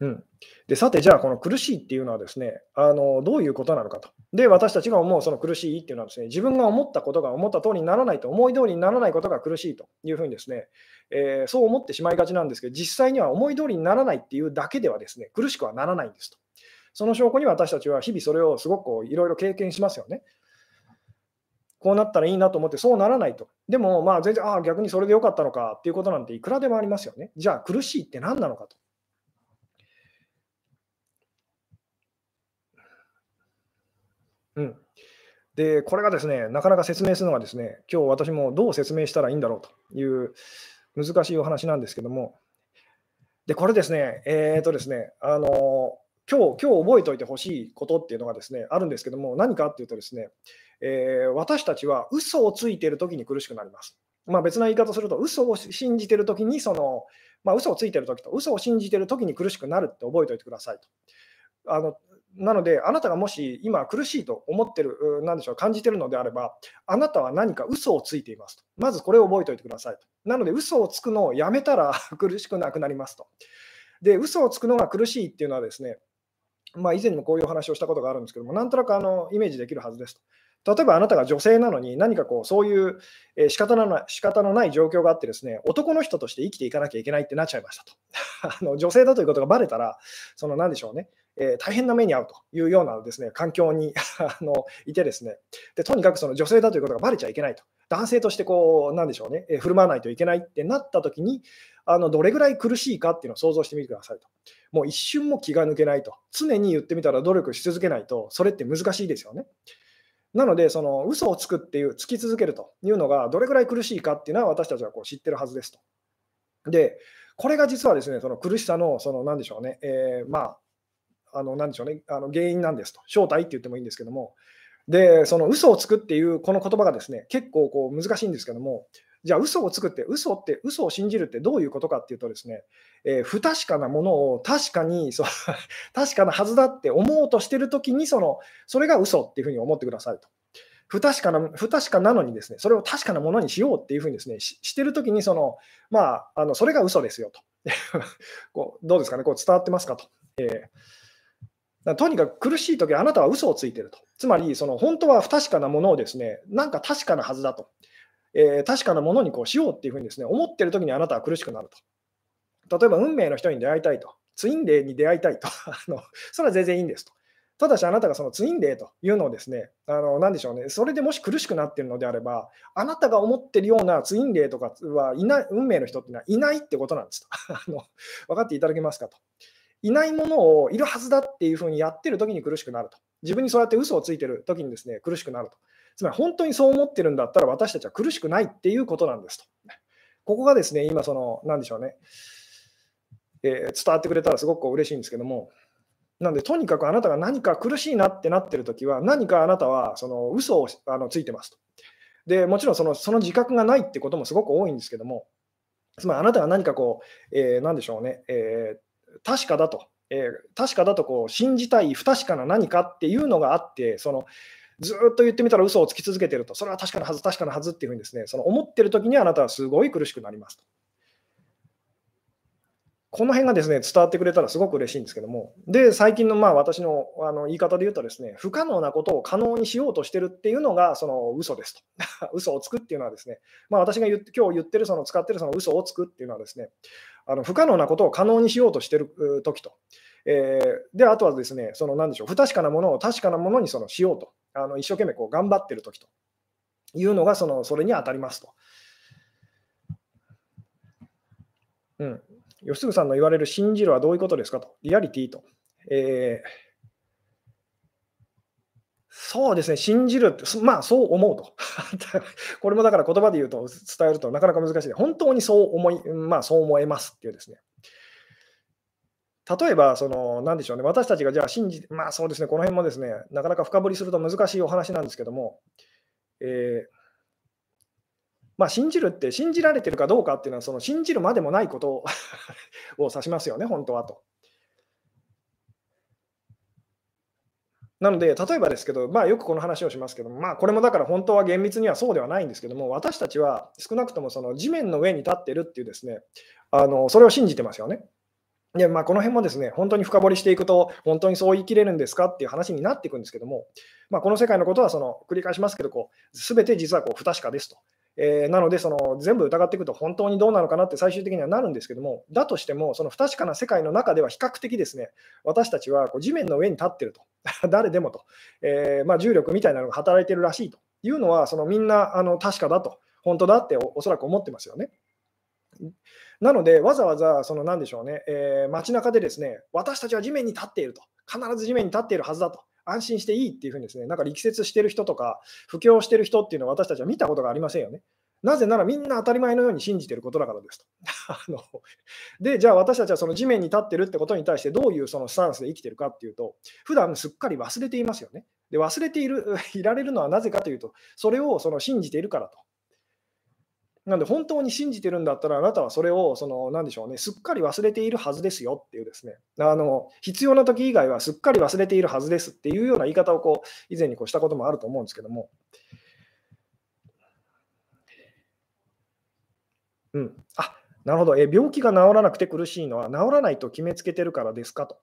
うん、でさて、じゃあ、この苦しいっていうのはですねあの、どういうことなのかと。で、私たちが思うその苦しいっていうのはですね、自分が思ったことが思った通りにならないと、思い通りにならないことが苦しいというふうにですね、えー、そう思ってしまいがちなんですけど、実際には思い通りにならないっていうだけではですね、苦しくはならないんですと。その証拠に私たちは日々それをすごくいろいろ経験しますよね。こうなったらいいなと思って、そうならないと。でも、まあ、全然、ああ、逆にそれでよかったのかっていうことなんていくらでもありますよね。じゃあ、苦しいって何なのかと。うん。で、これがですね、なかなか説明するのがですね、今日私もどう説明したらいいんだろうという難しいお話なんですけども、で、これですね、えっ、とですね、あの今日、今日覚えておいてほしいことっていうのがですね、あるんですけども、何かっていうとですね、えー、私たちは嘘をついているときに苦しくなります。まあ、別な言い方すると、嘘を信じてるときに、その、まあ、嘘をついてるときと、嘘を信じてるときに苦しくなるって覚えておいてくださいと。あのなので、あなたがもし今苦しいと思ってる、なんでしょう、感じてるのであれば、あなたは何か嘘をついていますと。まずこれを覚えておいてくださいと。なので、嘘をつくのをやめたら 苦しくなくなりますと。で、嘘をつくのが苦しいっていうのはですね、まあ、以前にもこういう話をしたことがあるんですけども、なんとなくあのイメージできるはずですと。例えばあなたが女性なのに何かこうそういう仕方のない仕方のない状況があってですね男の人として生きていかなきゃいけないってなっちゃいましたと あの女性だということがばれたらその何でしょうねえー、大変な目に遭うというようなですね環境に あのいてですね。でとにかくその女性だということがばれちゃいけないと。男性としてこうなんでしょうね、えー、振る舞わないといけないってなった時にあのどれぐらい苦しいかっていうのを想像してみてくださいと。もう一瞬も気が抜けないと。常に言ってみたら努力し続けないと。それって難しいですよね。なので、その嘘をつくっていう、つき続けるというのがどれぐらい苦しいかっていうのは私たちはこう知ってるはずですと。で、これが実はですね、その苦しさの、その何でしょうね、えー、まあ、あの、なんでしょうね、あの原因なんですと。正体って言ってもいいんですけども、で、その嘘をつくっていうこの言葉がですね、結構こう難しいんですけども、じゃあ嘘をつくって、嘘って、嘘を信じるってどういうことかっていうとですね、えー、不確かなものを確かにそ、確かなはずだって思おうとしてるときにその、それが嘘っていうふうに思ってくださいと。不確かな、不確かなのにですね、それを確かなものにしようっていうふうにですね、ししてるときにその、まあ、あの、それが嘘ですよと。こうどうですかね、こう伝わってますかと。えーとにかく苦しいとき、あなたは嘘をついていると。つまり、その本当は不確かなものをですね、なんか確かなはずだと。えー、確かなものにこうしようっていうふうにですね、思っているときにあなたは苦しくなると。例えば、運命の人に出会いたいと。ツインデーに出会いたいと。あのそれは全然いいんですと。ただし、あなたがそのツインデーというのをですね、あの何でしょうね、それでもし苦しくなっているのであれば、あなたが思っているようなツインデーとかはいない、運命の人っていうのはいないってことなんですと。あの分かっていただけますかと。いないものをいるはずだっていうふうにやってる時に苦しくなると。自分にそうやって嘘をついてる時にですね、苦しくなると。つまり本当にそう思ってるんだったら私たちは苦しくないっていうことなんですと。ここがですね、今その、なんでしょうね、えー、伝わってくれたらすごく嬉しいんですけども、なんでとにかくあなたが何か苦しいなってなってる時は、何かあなたはその嘘をあのついてますと。でもちろんそのその自覚がないってこともすごく多いんですけども、つまりあなたが何かこう、えー、なんでしょうね、えー確かだと、えー、確かだとこう信じたい不確かな何かっていうのがあって、そのずっと言ってみたら嘘をつき続けてると、それは確かなはず、確かなはずっていうふうにですね、その思ってる時にあなたはすごい苦しくなりますと。この辺がですね、伝わってくれたらすごく嬉しいんですけども、で、最近のまあ私のあの言い方で言うとですね、不可能なことを可能にしようとしてるっていうのが、その嘘ですと。嘘をつくっていうのはですね、まあ私が言って今日言ってる、その使ってるその嘘をつくっていうのはですね、あの不可能なことを可能にしようとしてる時と。えー、で、あとはですね、その何でしょう、不確かなものを確かなものにそのしようと。あの一生懸命こう頑張ってる時というのがその、それに当たりますと。うん、吉嗣さんの言われる信じるはどういうことですかと、リアリティと。えー、そうですね、信じるって、まあそう思うと。これもだから言葉で言うと、伝えるとなかなか難しい。本当にそう思い、まあそう思えますっていうですね。例えば、その、なんでしょうね、私たちがじゃあ信じ、まあそうですね、この辺もですね、なかなか深掘りすると難しいお話なんですけども、えーまあ、信じるって、信じられてるかどうかっていうのは、その信じるまでもないこと を指しますよね、本当はと。なので、例えばですけど、まあ、よくこの話をしますけど、まあ、これもだから本当は厳密にはそうではないんですけども、私たちは少なくともその地面の上に立ってるっていうですね、あのそれを信じてますよね。でまあ、この辺もですね、本当に深掘りしていくと、本当にそう言い切れるんですかっていう話になっていくんですけども、まあ、この世界のことはその繰り返しますけど、こう全て実はこう不確かですと。えー、なのでその、全部疑っていくと本当にどうなのかなって最終的にはなるんですけども、だとしても、その不確かな世界の中では比較的ですね、私たちはこう地面の上に立ってると、誰でもと、えー、まあ、重力みたいなのが働いてるらしいというのは、そのみんなあの確かだと、本当だっておそらく思ってますよね。なので、わざわざ、その何でしょうね、えー、街中でですね、私たちは地面に立っていると、必ず地面に立っているはずだと。安心していいっていうふうにですね、なんか力説してる人とか、布教してる人っていうのは私たちは見たことがありませんよね。なぜならみんな当たり前のように信じてることだからですと。あので、じゃあ私たちはその地面に立ってるってことに対してどういうそのスタンスで生きてるかっていうと、普段すっかり忘れていますよね。で、忘れている、いられるのはなぜかというと、それをその信じているからと。なんで本当に信じてるんだったら、あなたはそれを、その、なんでしょうね、すっかり忘れているはずですよっていうですね、あの、必要な時以外はすっかり忘れているはずですっていうような言い方をこう、以前にこうしたこともあると思うんですけども、うん。あ、なるほど。え、病気が治らなくて苦しいのは、治らないと決めつけてるからですかと。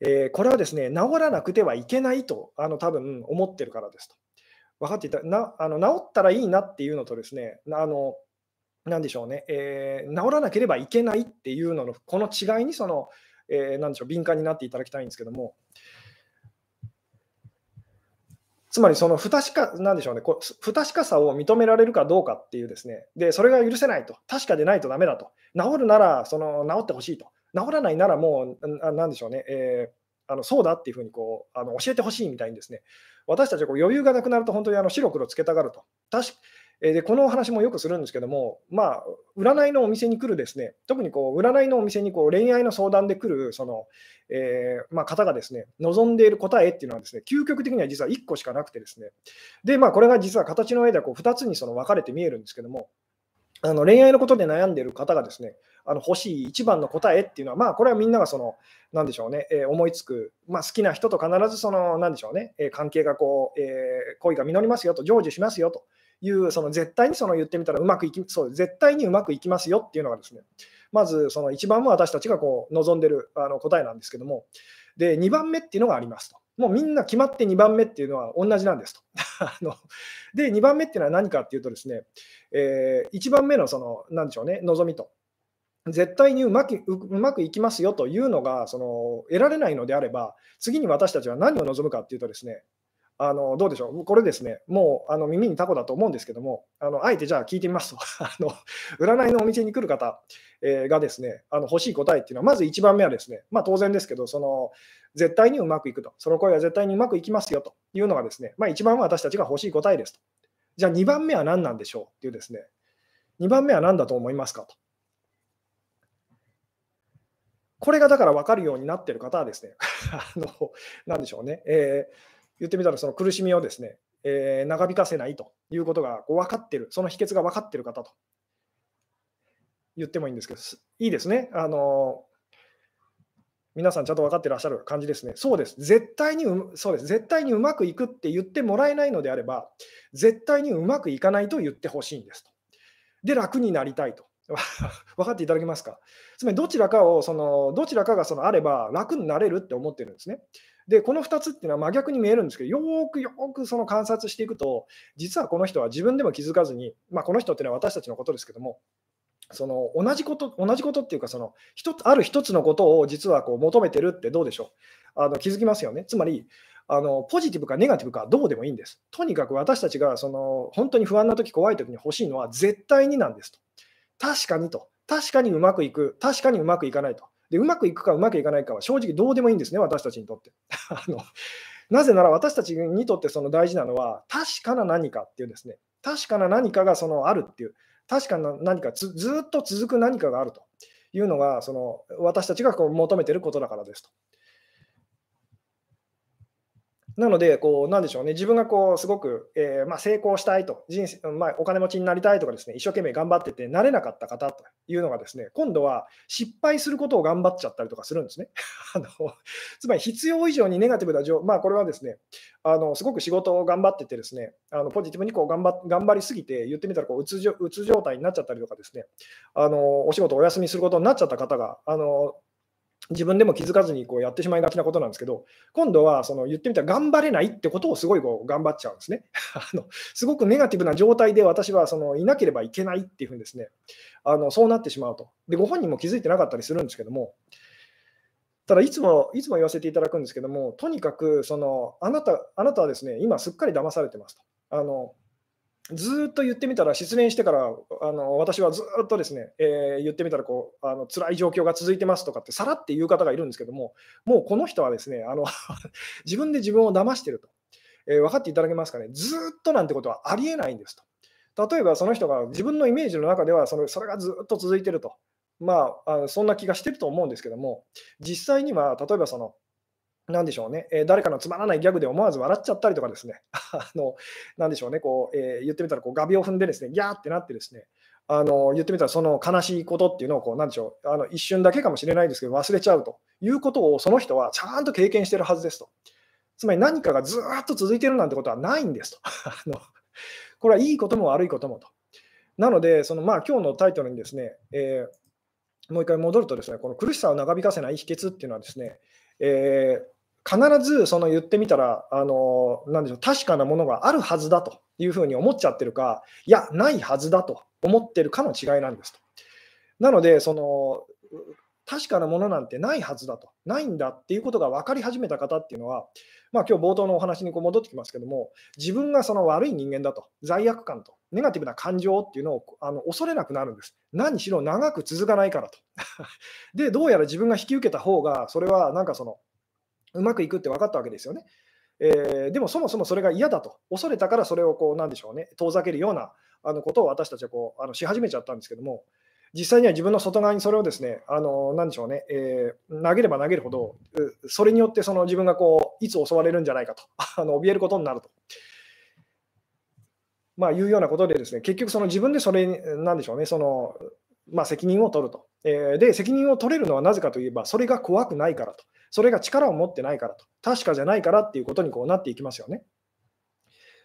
えー、これはですね、治らなくてはいけないと、あの、多分思ってるからですと。分かっていたなあの治ったらいいなっていうのとですね、あのなんでしょうね、えー、治らなければいけないっていうのの、この違いにその、えー、なんでしょう、敏感になっていただきたいんですけども、つまりその不確か、なんでしょうね、こ不確かさを認められるかどうかっていうですね、で、それが許せないと、確かでないとダメだと、治るならその治ってほしいと、治らないならもう、なんでしょうね、えー、あのそうだっていうふうにこうあの教えてほしいみたいにですね、私たちはこう余裕がなくなると本当にあの白黒つけたがると。確でこのお話もよくするんですけども、まあ、占いのお店に来るですね、特にこう占いのお店にこう恋愛の相談で来るその、えー、まあ、方がですね、望んでいる答えっていうのはですね、究極的には実は1個しかなくてですね、で、まあ、これが実は形の上ではこう2つにその分かれて見えるんですけども、あの恋愛のことで悩んでいる方がですね、あの欲しい一番の答えっていうのは、まあ、これはみんながその、なんでしょうね、えー、思いつく、まあ、好きな人と必ずその、なんでしょうね、えー、関係がこう、えー、恋が実りますよと、成就しますよという、その絶対にその言ってみたらうまくいき、そう、絶対にうまくいきますよっていうのがですね、まずその一番も私たちがこう望んでるあの答えなんですけども、で、2番目っていうのがありますと。もうみんな決まって2番目っていうのは同じなんですと。あので、2番目っていうのは何かっていうとですね、えー、1番目のその、なんでしょうね、望みと。絶対にうまくうまくいきますよというのがその得られないのであれば、次に私たちは何を望むかっていうとですね、あのどうでしょう、これですね、もうあの耳にタコだと思うんですけども、あのあえてじゃあ聞いてみますと、あの占いのお店に来る方、えー、がですね、あの欲しい答えっていうのは、まず1番目はですね、まあ、当然ですけど、その絶対にうまくいくと、その声は絶対にうまくいきますよというのがですね、まあ、1番は私たちが欲しい答えですと。じゃあ2番目は何なんでしょうっていうですね、2番目は何だと思いますかと。これがだから分かるようになっている方はですね、あのなんでしょうね、えー、言ってみたらその苦しみをですね、えー、長引かせないということがこう分かっている、その秘訣が分かっている方と言ってもいいんですけど、いいですね。あの皆さんちゃんと分かってらっしゃる感じですね。そうです。絶対にう、そうです。絶対にうまくいくって言ってもらえないのであれば、絶対にうまくいかないと言ってほしいんですと。で、楽になりたいと。分かっていただけますか？つまりどちらかをその、どちらかがそのあれば楽になれるって思ってるんですね。で、この2つっていうのは真逆に見えるんですけど、よーくよーくその観察していくと、実はこの人は自分でも気づかずに、まあ、この人っていうのは私たちのことですけども、その同じこと、同じことっていうか、その一つある一つのことを実はこう求めてるってどうでしょう？あの気づきますよね。つまりあの、ポジティブかネガティブかどうでもいいんです。とにかく私たちがその本当に不安な時怖い時に欲しいのは絶対になんですと。確かにと。確かにうまくいく。確かにうまくいかないと。で、うまくいくかうまくいかないかは正直どうでもいいんですね、私たちにとって。あのなぜなら私たちにとってその大事なのは、確かな何かっていうですね、確かな何かがそのあるっていう、確かな何かずっと続く何かがあるというのが、その私たちがこう求めていることだからですと。なので、こう、なんでしょうね、自分がこう、すごく、えー、まあ、成功したいと、人生、まあ、お金持ちになりたいとかですね、一生懸命頑張ってて、なれなかった方というのがですね、今度は失敗することを頑張っちゃったりとかするんですね。あのつまり、必要以上にネガティブな状、まあ、これはですね、あのすごく仕事を頑張っててですね、あのポジティブにこう頑張頑張りすぎて、言ってみたらこううつ状態になっちゃったりとかですね、あのお仕事お休みすることになっちゃった方が、あの自分でも気づかずにこうやってしまいがちなことなんですけど、今度はその言ってみたら頑張れないってことをすごいこう頑張っちゃうんですね。あのすごくネガティブな状態で私はそのいなければいけないっていうふうにですね、あのそうなってしまうと。で、ご本人も気づいてなかったりするんですけども、ただいつもいつも言わせていただくんですけども、とにかくそのあなたあなたはですね、今すっかり騙されてますと。あのずっと言ってみたら、失恋してからあの私はずっとですね、えー、言ってみたらこうあの辛い状況が続いてますとかってさらって言う方がいるんですけども、もうこの人はですねあの 自分で自分を騙してると、えー、分かっていただけますかね、ずっとなんてことはありえないんですと。例えばその人が自分のイメージの中ではそのそれがずっと続いてると、まあ、あのそんな気がしてると思うんですけども、実際には例えばそのなんでしょうね、えー、誰かのつまらないギャグで思わず笑っちゃったりとかですね、あのなんでしょうね、こうえー、言ってみたらこう画鋲を踏んでですね、ギャーってなってですね、あの言ってみたらその悲しいことっていうのをこう、なんでしょうあの、一瞬だけかもしれないですけど、忘れちゃうということをその人はちゃんと経験してるはずですと。つまり何かがずっと続いてるなんてことはないんですと。あのこれはいいことも悪いこともと。なので、そのまあ今日のタイトルにですね、えー、もう一回戻るとですね、この苦しさを長引かせない秘訣っていうのはですね、えー必ずその言ってみたら、あのなでしょう確かなものがあるはずだというふうに思っちゃってるか、いや、ないはずだと思ってるかの違いなんですと。なので、その確かなものなんてないはずだと、ないんだっていうことが分かり始めた方っていうのは、まあ今日冒頭のお話にこう戻ってきますけども、自分がその悪い人間だと、罪悪感と、ネガティブな感情っていうのをあの恐れなくなるんです。何しろ長く続かないからと。で、どうやら自分が引き受けた方が、それはなんかその、うまくいくって分かったわけですよね。えー、でもそもそもそれが嫌だと、恐れたからそれをこう、なんでしょうね、遠ざけるようなあのことを私たちはこうあのし始めちゃったんですけども、実際には自分の外側にそれをですね、あのなんでしょうね、えー、投げれば投げるほど、それによってその自分がこういつ襲われるんじゃないかと、あの怯えることになると。まあ、いうようなことで、ですね結局、その自分でそれ、なんでしょうね、そのまあ、責任を取ると、えー。で、責任を取れるのはなぜかといえば、それが怖くないからと。それが力を持ってないからと、確かじゃないからっていうことにこうなっていきますよね。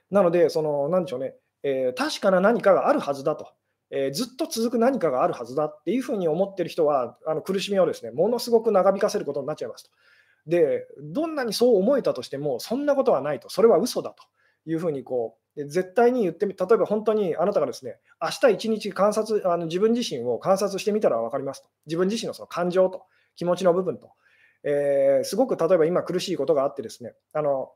なので、その、なんでしょうね、えー、確かな何かがあるはずだと、えー、ずっと続く何かがあるはずだっていうふうに思ってる人は、あの苦しみをですね、ものすごく長引かせることになっちゃいますと。で、どんなにそう思えたとしても、そんなことはないと、それは嘘だというふうにこう、絶対に言ってみ、例えば本当にあなたがですね、明日一日観察、あの自分自身を観察してみたら分かりますと。自分自身のその感情と気持ちの部分と、えー、すごく例えば今苦しいことがあってですね、あの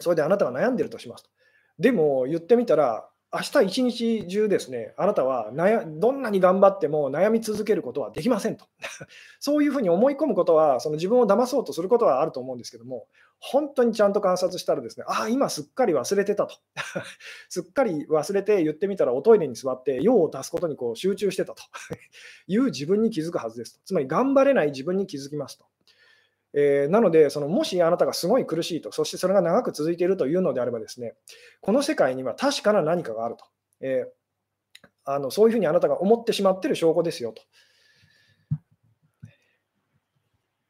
それであなたが悩んでるとしますと。でも言ってみたら、明日一日中ですね、あなたは悩どんなに頑張っても悩み続けることはできませんと。そういうふうに思い込むことは、その自分を騙そうとすることはあると思うんですけども、本当にちゃんと観察したらですね、ああ、今すっかり忘れてたと。すっかり忘れて言ってみたらおトイレに座って用を足すことにこう集中してたと いう自分に気づくはずですと。つまり頑張れない自分に気づきますと。えー、なので、そのもしあなたがすごい苦しいと、そしてそれが長く続いているというのであればですね、この世界には確かな何かがあると。えー、あのそういうふうにあなたが思ってしまっている証拠ですよと。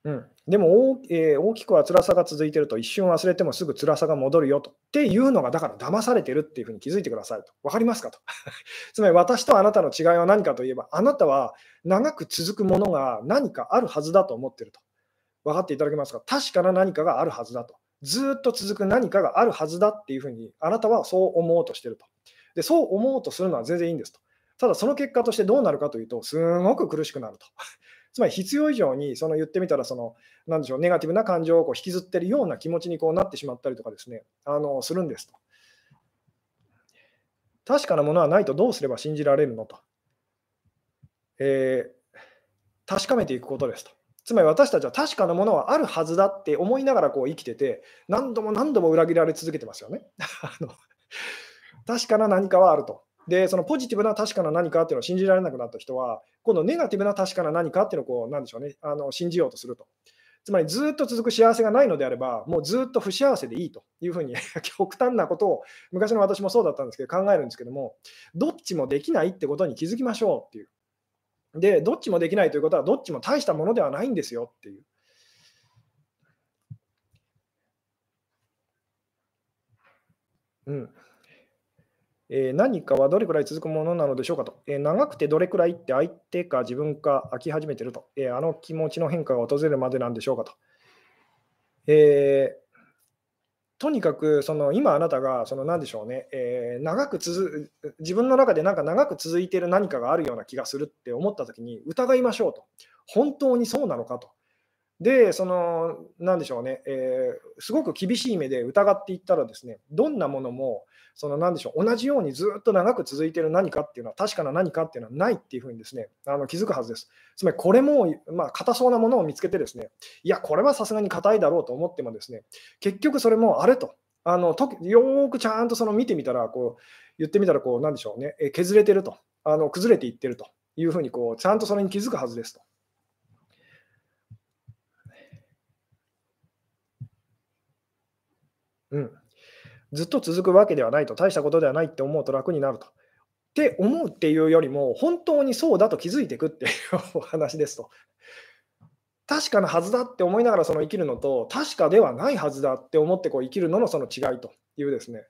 うん、でも大,、えー、大きくは辛さが続いていると、一瞬忘れてもすぐ辛さが戻るよと。っていうのが、だから騙されてるっていうふうに気づいてくださいと。わかりますかと。つまり私とあなたの違いは何かといえば、あなたは長く続くものが何かあるはずだと思ってると。分かっていただけますか？確かな何かがあるはずだと。ずっと続く何かがあるはずだっていうふうに、あなたはそう思おうとしてると。で、そう思おうとするのは全然いいんですと。ただ、その結果としてどうなるかというと、すごく苦しくなると。つまり必要以上にその言ってみたらその、なんでしょう、ネガティブな感情をこう引きずってるような気持ちにこうなってしまったりとかですね、あのするんですと。確かなものはないとどうすれば信じられるのと。えー、確かめていくことですと。つまり私たちは確かなものはあるはずだって思いながらこう生きてて、何度も何度も裏切られ続けてますよね。あの確かな何かはあると。で、そのポジティブな確かな何かっていうのを信じられなくなった人は、今度ネガティブな確かな何かっていうのをこう、なんでしょうね、あの信じようとすると。つまりずっと続く幸せがないのであれば、もうずっと不幸せでいいというふうに 極端なことを、昔の私もそうだったんですけど、考えるんですけども、どっちもできないってことに気づきましょうっていう。で、どっちもできないということは、どっちも大したものではないんですよっていう。うん。え何かはどれくらい続くものなのでしょうかと、え長くてどれくらいって相手か自分か飽き始めてると、えあの気持ちの変化が訪れるまでなんでしょうかと。えー、とにかくその今あなたがその何でしょうね、えー、長く続自分の中でなんか長く続いている何かがあるような気がするって思った時に疑いましょうと。本当にそうなのかと。で、その、なんでしょうね、えー、すごく厳しい目で疑っていったらですね、どんなものも、そのなんでしょう、同じようにずっと長く続いている何かっていうのは、確かな何かっていうのはないっていうふうにですね、あの気づくはずです。つまり、これも、まあ、硬そうなものを見つけてですね、いや、これはさすがに硬いだろうと思ってもですね、結局それもあれと、あのとよーくちゃんとその見てみたら、こう言ってみたら、こう、なんでしょうね、え削れてると、あの崩れていってるというふうにこう、ちゃんとそれに気づくはずですと。うん、ずっと続くわけではないと、大したことではないって思うと楽になると。って思うっていうよりも、本当にそうだと気づいていくっていうお話ですと。確かなはずだって思いながらその生きるのと、確かではないはずだって思ってこう生きるののその違いというですね、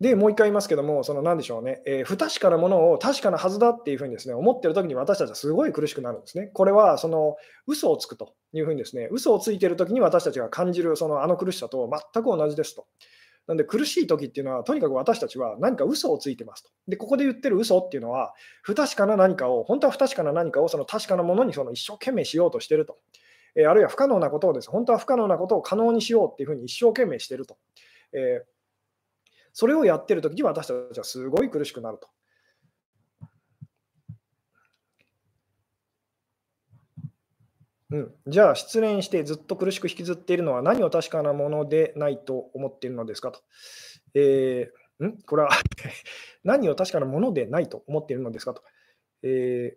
で、もう一回言いますけども、その何でしょうね、えー、不確かなものを確かなはずだっていうふうにですね、思ってるときに私たちはすごい苦しくなるんですね。これは、その、嘘をつくというふうにですね、嘘をついてるときに私たちが感じる、その、あの苦しさと全く同じですと。なんで苦しい時っていうのは、とにかく私たちは何か嘘をついてますと。で、ここで言ってる嘘っていうのは、不確かな何かを、本当は不確かな何かをその確かなものにその一生懸命しようとしてると。えー、あるいは不可能なことをです、本当は不可能なことを可能にしようっていうふうに一生懸命してると。えーそれをやってる時に私たちはすごい苦しくなると。うん、じゃあ、失恋してずっと苦しく引きずっているのは何を確かなものでないと思っているのですかと。えー、ん？これは 何を確かなものでないと思っているのですかと。えー、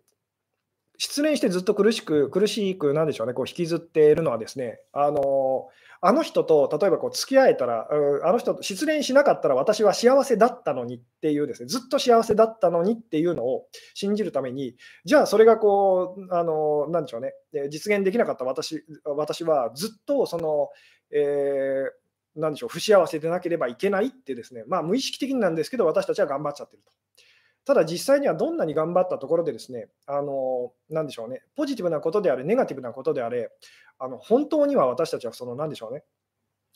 失恋してずっと苦しく、苦しく、なんでしょうね、こう引きずっているのはですね、あのあの人と例えばこう付き合えたら、あの人と失恋しなかったら私は幸せだったのにっていうですね、ずっと幸せだったのにっていうのを信じるために、じゃあそれがこう、あのなんでしょうね、実現できなかった私私はずっとその、えー、なんでしょう、不幸せでなければいけないってですね、まあ無意識的になんですけど、私たちは頑張っちゃってると。ただ実際にはどんなに頑張ったところでですね、あのなでしょうね、ポジティブなことであれ、ネガティブなことであれ、あの本当には私たちはその何でしょうね、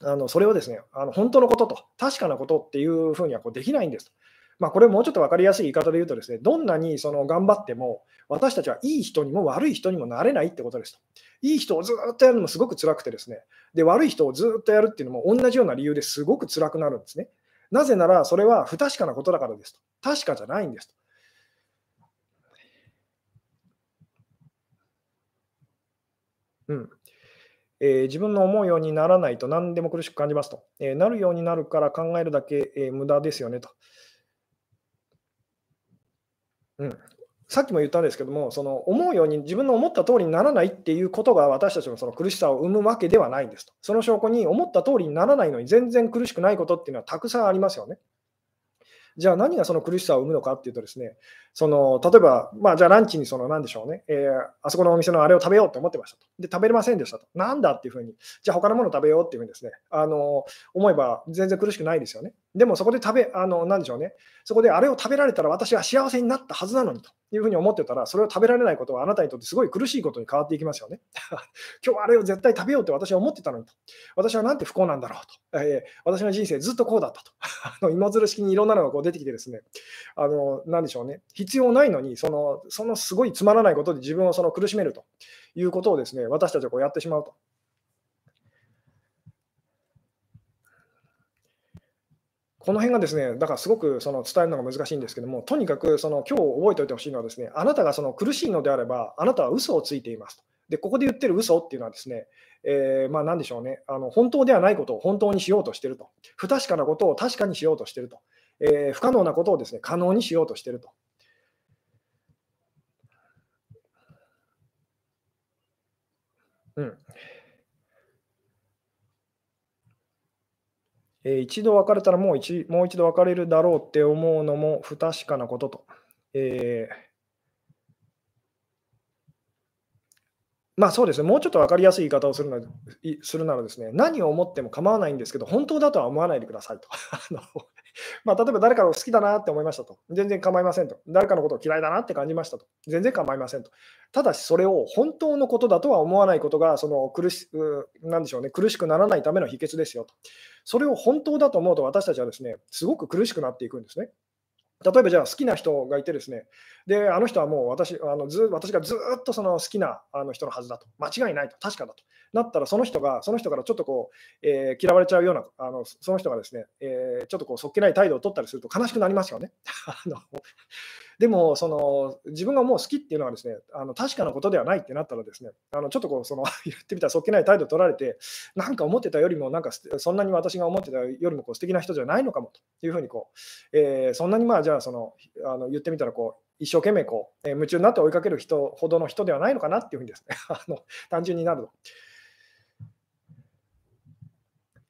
あのそれをですね、あの本当のことと、確かなことっていうふうにはこうできないんです。まあ、これもうちょっと分かりやすい言い方で言うとですね、どんなにその頑張っても、私たちはいい人にも悪い人にもなれないってことですと。いい人をずっとやるのもすごく辛くてですね、で悪い人をずっとやるっていうのも同じような理由ですごく辛くなるんですね。なぜならそれは不確かなことだからですと。確かじゃないんですと。うんえー、自分の思うようにならないと何でも苦しく感じますと。えー、なるようになるから考えるだけ、えー、無駄ですよねと。うん、さっきも言ったんですけども、その思うように自分の思った通りにならないっていうことが私たちのその苦しさを生むわけではないんですと。その証拠に思った通りにならないのに全然苦しくないことっていうのはたくさんありますよね。じゃあ何がその苦しさを生むのかっていうとですね、その例えば、まあ、じゃあランチにその何でしょうね、えー、あそこのお店のあれを食べようと思ってましたと。で、食べれませんでしたと。なんだっていうふうに、じゃあ他のもの食べようっていうふうにですね、あの思えば全然苦しくないですよね。でもそこで食べ、あの、なんでしょうね、そこであれを食べられたら私は幸せになったはずなのにというふうに思ってたら、それを食べられないことはあなたにとってすごい苦しいことに変わっていきますよね。今日はあれを絶対食べようって私は思ってたのにと。私はなんて不幸なんだろうと。えー、私の人生ずっとこうだったと。あの芋づる式にいろんなのがこう出てきてですね、あの、なんでしょうね、必要ないのに、その、そのすごいつまらないことで自分をその苦しめるということをですね、私たちはこうやってしまうと。この辺がですね、だからすごくその伝えるのが難しいんですけども、とにかくその今日覚えておいてほしいのはですね、あなたがその苦しいのであれば、あなたは嘘をついていますと。で、ここで言ってる嘘っていうのはですね、えー、まあ何でしょうねあの、本当ではないことを本当にしようとしてると。不確かなことを確かにしようとしてると。えー、不可能なことをですね、可能にしようとしてると。うん。えー、一度別れたらもう一もう一度別れるだろうって思うのも不確かなことと。えー、まあそうですね、もうちょっと分かりやすい言い方をするなするならですね、何を思っても構わないんですけど、本当だとは思わないでくださいと。あの まあ、例えば誰かを好きだなって思いましたと。全然構いませんと。誰かのことを嫌いだなって感じましたと。全然構いませんと。ただし、それを本当のことだとは思わないことが、その苦しなんでしょうね、苦しくならないための秘訣ですよと。それを本当だと思うと、私たちはですね、すごく苦しくなっていくんですね。例えばじゃあ好きな人がいてですね、で、あの人はもう私あのず私がずっとその好きなあの人のはずだと、間違いないと、確かだと。なったら、その人が、その人からちょっとこう、えー、嫌われちゃうような、あのその人がですね、えー、ちょっとこうそっけない態度を取ったりすると悲しくなりますよね。あのでもその、自分がもう好きっていうのはですねあの確かなことではないってなったら、ですねあのちょっとこうその 言ってみたらそっけない態度取られて、なんか思ってたよりも、なんかそんなに私が思ってたよりもこう素敵な人じゃないのかもというふうにこう、えー、そんなにまあじゃあそのあの言ってみたらこう、一生懸命こう、え、夢中になって追いかける人ほどの人ではないのかなっていうふうにですね あの単純になると。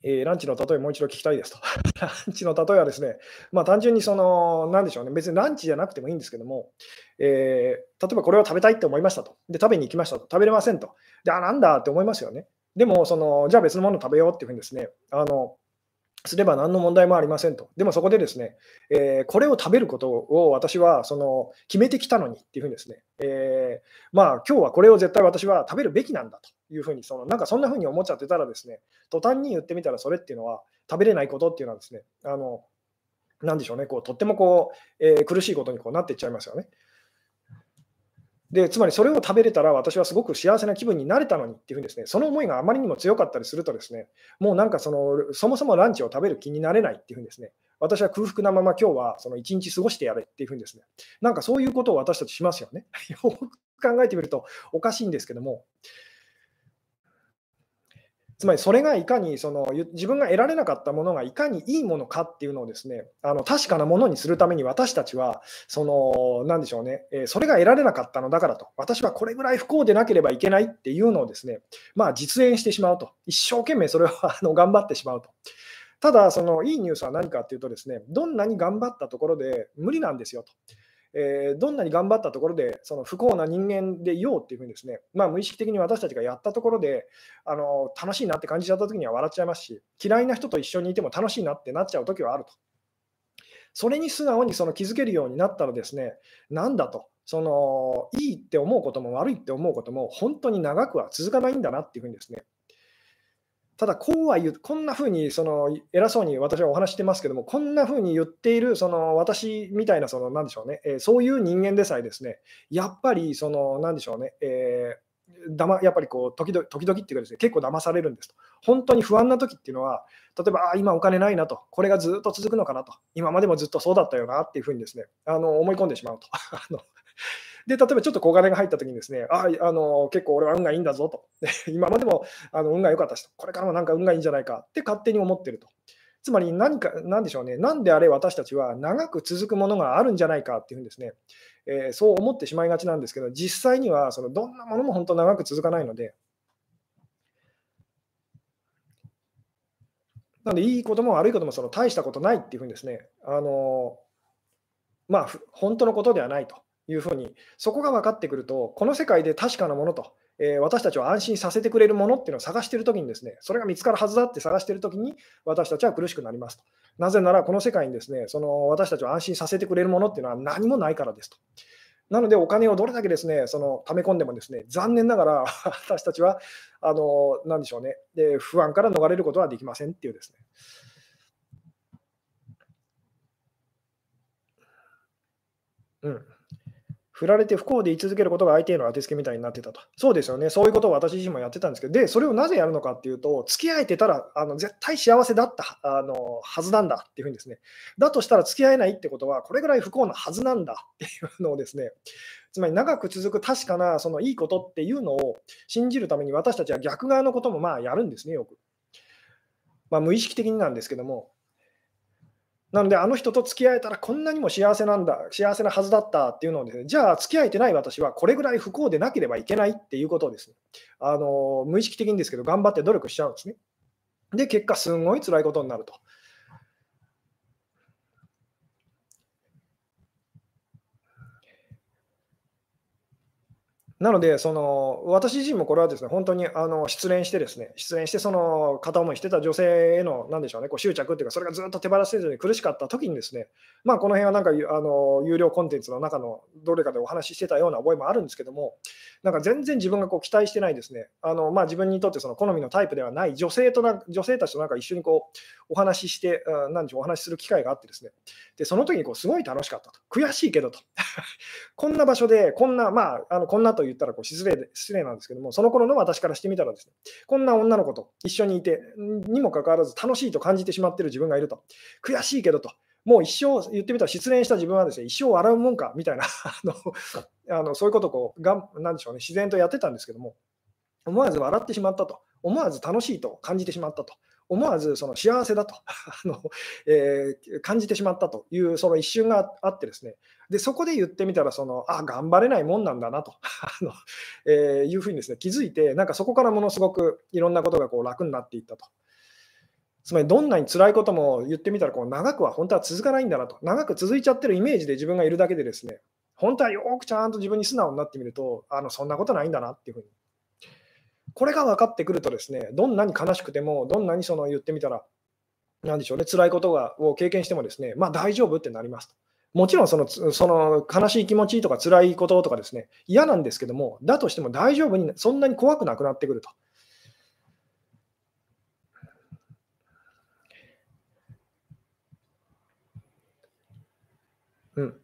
えー、ランチの例えもう一度聞きたいですと。ランチの例えはですね、まあ、単純にその、なんでしょうね、別にランチじゃなくてもいいんですけども、えー、例えばこれを食べたいって思いましたと。で、食べに行きましたと。食べれませんと。で、あ、なんだって思いますよね。でも、その、じゃあ別のもの食べようっていうふうにですね、あの、すれば何の問題もありませんと。でもそこでですね、えー、これを食べることを私はその決めてきたのにっていうふうにですね、えー、まあ今日はこれを絶対私は食べるべきなんだというふうに、そのなんかそんなふうに思っちゃってたらですね、途端に言ってみたらそれっていうのは食べれないことっていうのはですね、あの、なんでしょうね、こうとってもこう、えー、苦しいことにこうなっていっちゃいますよね。でつまりそれを食べれたら私はすごく幸せな気分になれたのにっていうふうにですね、その思いがあまりにも強かったりするとですね、もうなんかそのそもそもランチを食べる気になれないっていうふうにですね、私は空腹なまま今日はその一日過ごしてやれっていうふうにですね、なんかそういうことを私たちしますよね。よく考えてみるとおかしいんですけども、つまりそれがいかにその自分が得られなかったものがいかにいいものかっていうのをですねあの確かなものにするために私たちはその何でしょうね、えそれが得られなかったのだからと私はこれぐらい不幸でなければいけないっていうのをですねまあ実演してしまうと一生懸命それをあの頑張ってしまうと。ただ、そのいいニュースは何かっていうとですねどんなに頑張ったところで無理なんですよと。えー、どんなに頑張ったところで、その不幸な人間でいようっていうふうにですね、まあ、無意識的に私たちがやったところで、あの楽しいなって感じちゃった時には笑っちゃいますし、嫌いな人と一緒にいても楽しいなってなっちゃう時はあると。それに素直にその気づけるようになったらですね、なんだと、そのいいって思うことも悪いって思うことも本当に長くは続かないんだなっていうふうにですね、ただ、こうは言う、こんなふうにその偉そうに私はお話してますけども、こんなふうに言っているその私みたいな、そのなんでしょうね、えー、そういう人間でさえですね、やっぱりそのなんでしょうね、えーだまやっぱりこう時々時々っていうかですね、結構騙されるんですと。本当に不安な時っていうのは、例えば、あ今お金ないなと、これがずっと続くのかなと、今までもずっとそうだったよなっていうふうにですね、あの思い込んでしまうと。あので、例えばちょっと小金が入ったときにですね、ああの結構俺は運がいいんだぞと、今までもあの運が良かったし、これからもなんか運がいいんじゃないかって勝手に思ってると。つまり何か、なんでしょうね、なんであれ私たちは長く続くものがあるんじゃないかっていうふうにですね、えー、そう思ってしまいがちなんですけど、実際にはそのどんなものも本当長く続かないので、なので、いいことも悪いこともその大したことないっていうふうにですね、あのまあ、本当のことではないと。いうふうに、そこが分かってくると、この世界で確かなものと、えー、私たちを安心させてくれるものっていうのを探しているときにですね、それが見つかるはずだって探しているときに、私たちは苦しくなりますと。なぜなら、この世界にですね、その私たちを安心させてくれるものっていうのは何もないからですと。なので、お金をどれだけですね、その溜め込んでもですね、残念ながら 私たちは、あの、なでしょうね、で不安から逃れることはできませんっていうですね。うん。振られて不幸で言い続けることが相手への当てつけみたいになってたと。そうですよね。そういうことを私自身もやってたんですけど、で、それをなぜやるのかっていうと、付き合えてたらあの絶対幸せだったあのはずなんだっていうふうにですね。だとしたら付き合えないってことは、これぐらい不幸なはずなんだっていうのをですね、つまり長く続く確かなそのいいことっていうのを信じるために私たちは逆側のこともまあやるんですね、よく。まあ、無意識的になんですけども、なので、あの人と付き合えたらこんなにも幸せなんだ、幸せなはずだったっていうのをですね、じゃあ付き合えてない私はこれぐらい不幸でなければいけないっていうことをですね、あの無意識的にですけど、頑張って努力しちゃうんですね。で、結果、すんごい辛いことになると。なので、その私自身もこれはですね本当にあの失恋して、ですね失恋して、その片思いしてた女性への、なんでしょうね、こう執着っていうか、それがずっと手放せずに苦しかった時に、ですねまあ、この辺はなんかあの有料コンテンツの中のどれかでお話ししてたような覚えもあるんですけども、なんか全然自分がこう期待してないですね、あのまあ、自分にとってその好みのタイプではない。女性とな女性たちとなんか一緒にこうお話しして、なんでしょう、お話しする機会があって、ですね。でその時にこうすごい楽しかったと、悔しいけどと、こんな場所で、こんな、まあ、あのこんなと言ったらこう失礼で失礼なんですけども、その頃の私からしてみたらですね、こんな女の子と一緒にいて、にもかかわらず楽しいと感じてしまってる自分がいると、悔しいけどと、もう一生、言ってみたら失恋した自分はですね、一生笑うもんかみたいな あのあの、そういうことをこうがん、なんでしょうね、自然とやってたんですけども、思わず笑ってしまったと、思わず楽しいと感じてしまったと。思わずその幸せだと あの、えー、感じてしまったというその一瞬があってですね、でそこで言ってみたらその、あ頑張れないもんなんだなと あの、えー、いうふうにですね気づいて、なんかそこからものすごくいろんなことがこう楽になっていったと。つまりどんなに辛いことも言ってみたらこう長くは本当は続かないんだなと、長く続いちゃってるイメージで自分がいるだけでですね、本当はよくちゃんと自分に素直になってみると、あのそんなことないんだなっていうふうにこれが分かってくるとですね、どんなに悲しくても、どんなにその言ってみたら、なんでしょうね、辛いことがを経験してもですね、まあ大丈夫ってなりますと。もちろんそのその悲しい気持ちとか辛いこととかですね、嫌なんですけども、だとしても大丈夫に、そんなに怖くなくなってくると。うん。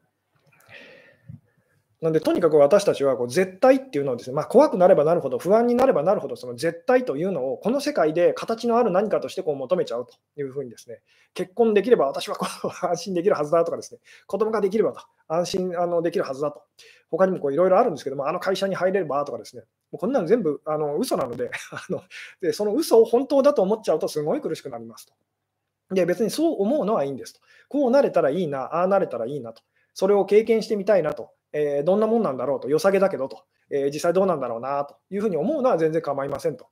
なので、とにかく私たちはこう絶対っていうのをですね、まあ、怖くなればなるほど、不安になればなるほど、その絶対というのをこの世界で形のある何かとしてこう求めちゃうというふうにですね、結婚できれば私はこう安心できるはずだとかですね、子供ができればと安心あのできるはずだと、他にもいろいろあるんですけども、あの会社に入れればとかですね、もうこんなの全部あの嘘なので あので、その嘘を本当だと思っちゃうとすごい苦しくなりますと。で、別にそう思うのはいいんですと。こうなれたらいいな、ああなれたらいいなと。それを経験してみたいなと。えー、どんなもんなんだろうと、良さげだけどと、えー、実際どうなんだろうなというふうに思うのは全然構いませんと。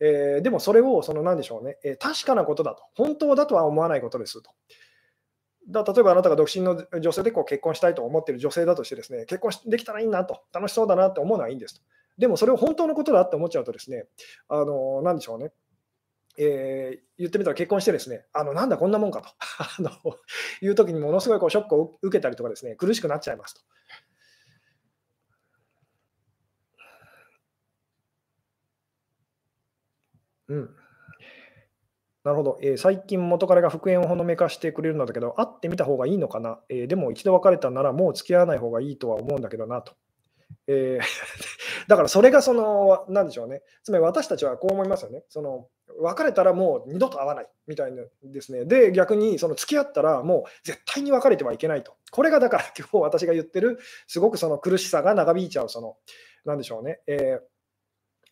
えー、でもそれを、その何でしょうね、え確かなことだと、本当だとは思わないことですと。だ例えばあなたが独身の女性でこう結婚したいと思っている女性だとしてですね、結婚できたらいいなと、楽しそうだなって思うのはいいんですと。でもそれを本当のことだって思っちゃうとですね、あの何でしょうね、えー、言ってみたら結婚してですね、あのなんだこんなもんかと あのいう時にものすごいこうショックを受けたりとかですね、苦しくなっちゃいますと。うん。なるほど。えー最近元彼が復縁をほのめかしてくれるのだけど、会ってみた方がいいのかな？えーでも一度別れたならもう付き合わない方がいいとは思うんだけどなと。えー だからそれがその、なんでしょうね。つまり私たちはこう思いますよね。その別れたらもう二度と会わないみたいなですね。で、逆にその付き合ったらもう絶対に別れてはいけないと。これがだから今日私が言ってる、すごくその苦しさが長引いちゃう、その、なんでしょうね。えー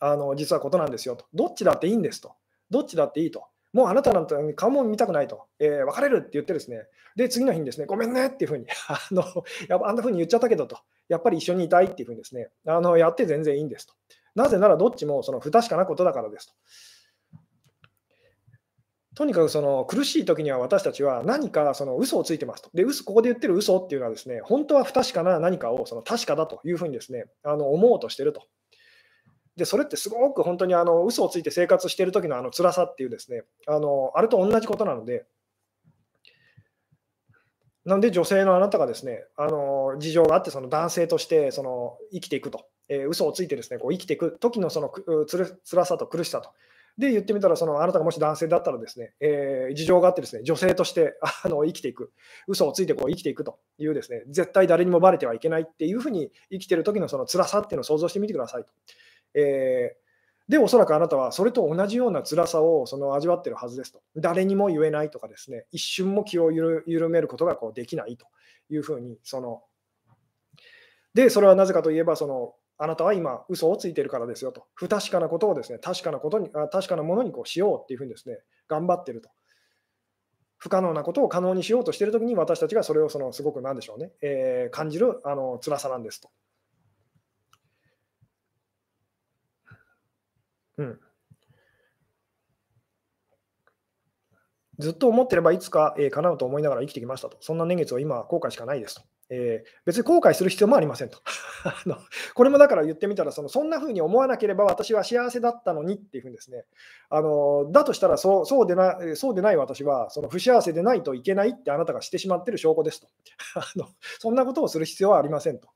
あの実はことなんですよと。どっちだっていいんですと。どっちだっていいと。もうあなたなんて顔も見たくないと、えー、別れるって言ってですね、で、次の日にですね、ごめんねっていうふうに、あのやっぱあんなふうに言っちゃったけどと、やっぱり一緒にいたいっていうふうにですね、あのやって全然いいんですと。なぜならどっちもその不確かなことだからですと。とにかくその苦しい時には私たちは何かその嘘をついてますと。で、嘘ここで言ってる嘘っていうのはですね、本当は不確かな何かをその確かだというふうにですね、あの思うとしてると。で、それってすごく本当にあの嘘をついて生活してる時のあの辛さっていうですね、あのあれと同じことなので、なので女性のあなたがですね、あの事情があってその男性としてその生きていくと、えー、嘘をついてですね、こう生きていく時のそのつる辛さと苦しさと。で、言ってみたら、そのあなたがもし男性だったらですね、えー、事情があってですね、女性として あの生きていく、嘘をついてこう生きていくというですね、絶対誰にもバレてはいけないっていうふうに生きてる時のその辛さっていうのを想像してみてくださいと。えーで、おそらくあなたはそれと同じような辛さをその味わってるはずですと。誰にも言えないとかですね、一瞬も気を緩めることがこうできないというふうに、その、で、それはなぜかといえば、その、あなたは今、嘘をついてるからですよと。不確かなことをですね、確かなことに、確かなものにこうしようっていうふうにですね、頑張ってると。不可能なことを可能にしようとしているときに、私たちがそれをそのすごくなんでしょうね、えー、感じるあの辛さなんですと。うん。ずっと思ってればいつか、えー、叶うと思いながら生きてきましたと。そんな年月を今、後悔しかないですと。えー、別に後悔する必要もありませんと。あのこれもだから言ってみたらその、そんな風に思わなければ私は幸せだったのにっていうふうにですね、あのだとしたらそうそうでなそうでない私はその不幸せでないといけないってあなたがしてしまってる証拠ですと。あのそんなことをする必要はありませんと。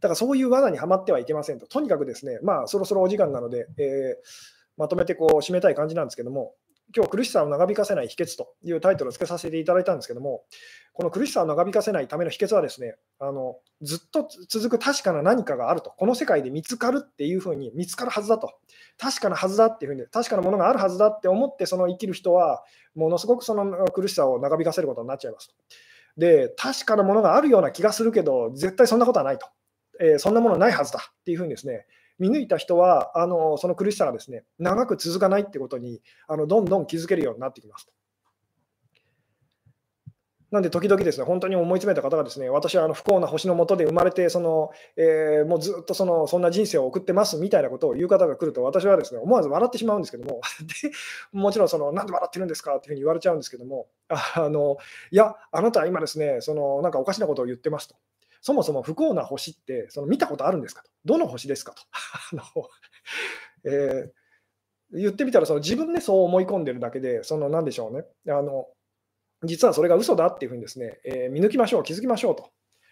だからそういう罠にはまってはいけませんと。とにかくですね、まあそろそろお時間なので、えー、まとめてこう締めたい感じなんですけども、今日苦しさを長引かせない秘訣というタイトルをつけさせていただいたんですけども、この苦しさを長引かせないための秘訣はですね、あのずっと続く確かな何かがあると、この世界で見つかるっていうふうに見つかるはずだと、確かなはずだっていうふうに、確かなものがあるはずだって思って、その生きる人は、ものすごくその苦しさを長引かせることになっちゃいますと。で、確かなものがあるような気がするけど、絶対そんなことはないと。えー、そんなものないはずだっていうふうにですね、見抜いた人は、あのその苦しさがですね長く続かないってことにあのどんどん気づけるようになってきますと。なんで時々ですね、本当に思い詰めた方がですね、私はあの不幸な星の下で生まれて、そのえー、もうずっとそのそんな人生を送ってますみたいなことを言う方が来ると、私はですね、思わず笑ってしまうんですけども、でもちろんその、なんで笑ってるんですかっていうふうに言われちゃうんですけども、あのいや、あなたは今ですね、そのなんかおかしなことを言ってますと。そもそも不幸な星ってその見たことあるんですかと？どの星ですかと？あのえー、言ってみたらその自分でそう思い込んでるだけで、その何でしょうね。あの実はそれが嘘だっていうふうにですね、えー、見抜きましょう、気づきましょうと。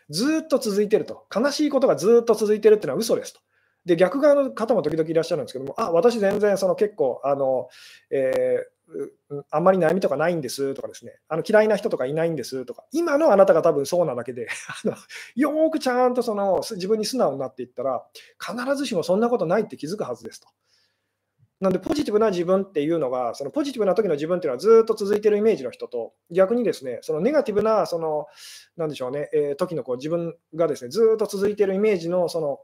ずっと続いてると。悲しいことがずっと続いてるっていうのは嘘ですと。で、逆側の方も時々いらっしゃるんですけども、あ、私全然その結構、あの、えーあんまり悩みとかないんですとかですね、あの嫌いな人とかいないんですとか、今のあなたが多分そうなだけで、あのよーくちゃんとその自分に素直になっていったら、必ずしもそんなことないって気づくはずですと。なんで、ポジティブな自分っていうのが、そのポジティブな時の自分っていうのはずっと続いてるイメージの人と、逆にですね、そのネガティブな、その、なんでしょうね、えー、時のこう自分がですね、ずっと続いてるイメージの、その、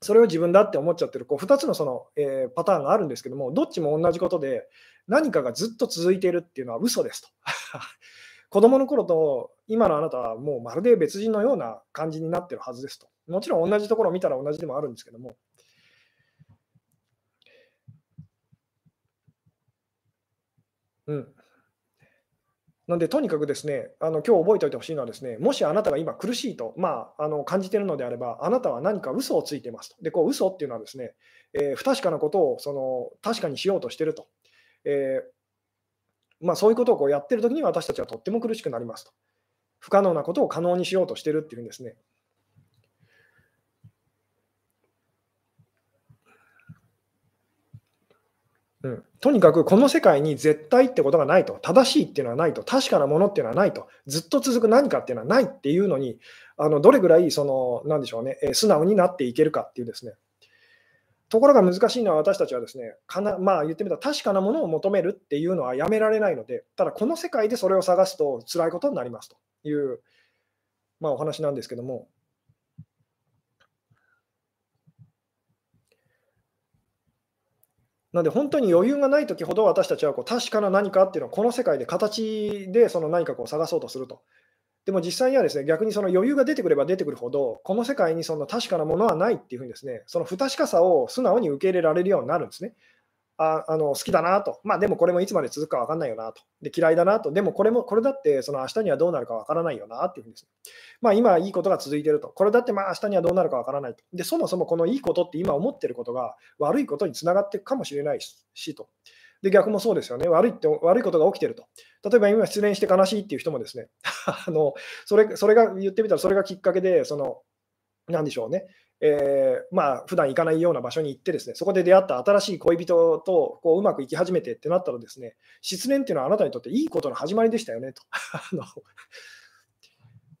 それを自分だって思っちゃってる、こう2つのその、えー、パターンがあるんですけども、どっちも同じことで、何かがずっと続いているっていうのは嘘ですと。子供の頃と今のあなたはもうまるで別人のような感じになってるはずですと。もちろん同じところを見たら同じでもあるんですけども。うん。なんで、とにかくですね、あの今日覚えておいてほしいのはですね、もしあなたが今苦しいと、まあ、あの感じているのであれば、あなたは何か嘘をついてますと。で、こう嘘っていうのはですね、えー、不確かなことをその確かにしようとしてると。えー、まあ、そういうことをこうやってるときに私たちはとっても苦しくなりますと。不可能なことを可能にしようとしてるっていうんですね。うん、とにかくこの世界に絶対ってことがないと、正しいっていうのはないと、確かなものっていうのはないと、ずっと続く何かっていうのはないっていうのに、あのどれぐらいその、なんでしょうね、素直になっていけるかっていうですね、ところが難しいのは私たちはですね、かなまあ、言ってみたら確かなものを求めるっていうのはやめられないので、ただこの世界でそれを探すと辛いことになりますという、まあ、お話なんですけども。なので本当に余裕がないときほど私たちはこう確かな何かっていうのをこの世界で形でその何かこう探そうとすると。でも実際にはですね、逆にその余裕が出てくれば出てくるほど、この世界にその確かなものはないっていうふうにですね、その不確かさを素直に受け入れられるようになるんですね。ああの好きだなと、まあ、でもこれもいつまで続くか分かんないよなと、で嫌いだなと、でもこれもこれだってその明日にはどうなるか分からないよなっていうふうにです、ね、まあ、今いいことが続いていると、これだってまあ明日にはどうなるか分からないと、でそもそもこのいいことって今思ってることが悪いことにつながっていくかもしれないしと。で逆もそうですよね悪いって、悪いことが起きてると。例えば今失恋して悲しいっていう人もですね、あのそれそれが言ってみたらそれがきっかけで、そのなんでしょうね、えー、まあ普段行かないような場所に行ってですね、そこで出会った新しい恋人とこううまくいき始めてってなったらですね、失恋っていうのはあなたにとっていいことの始まりでしたよねと。あの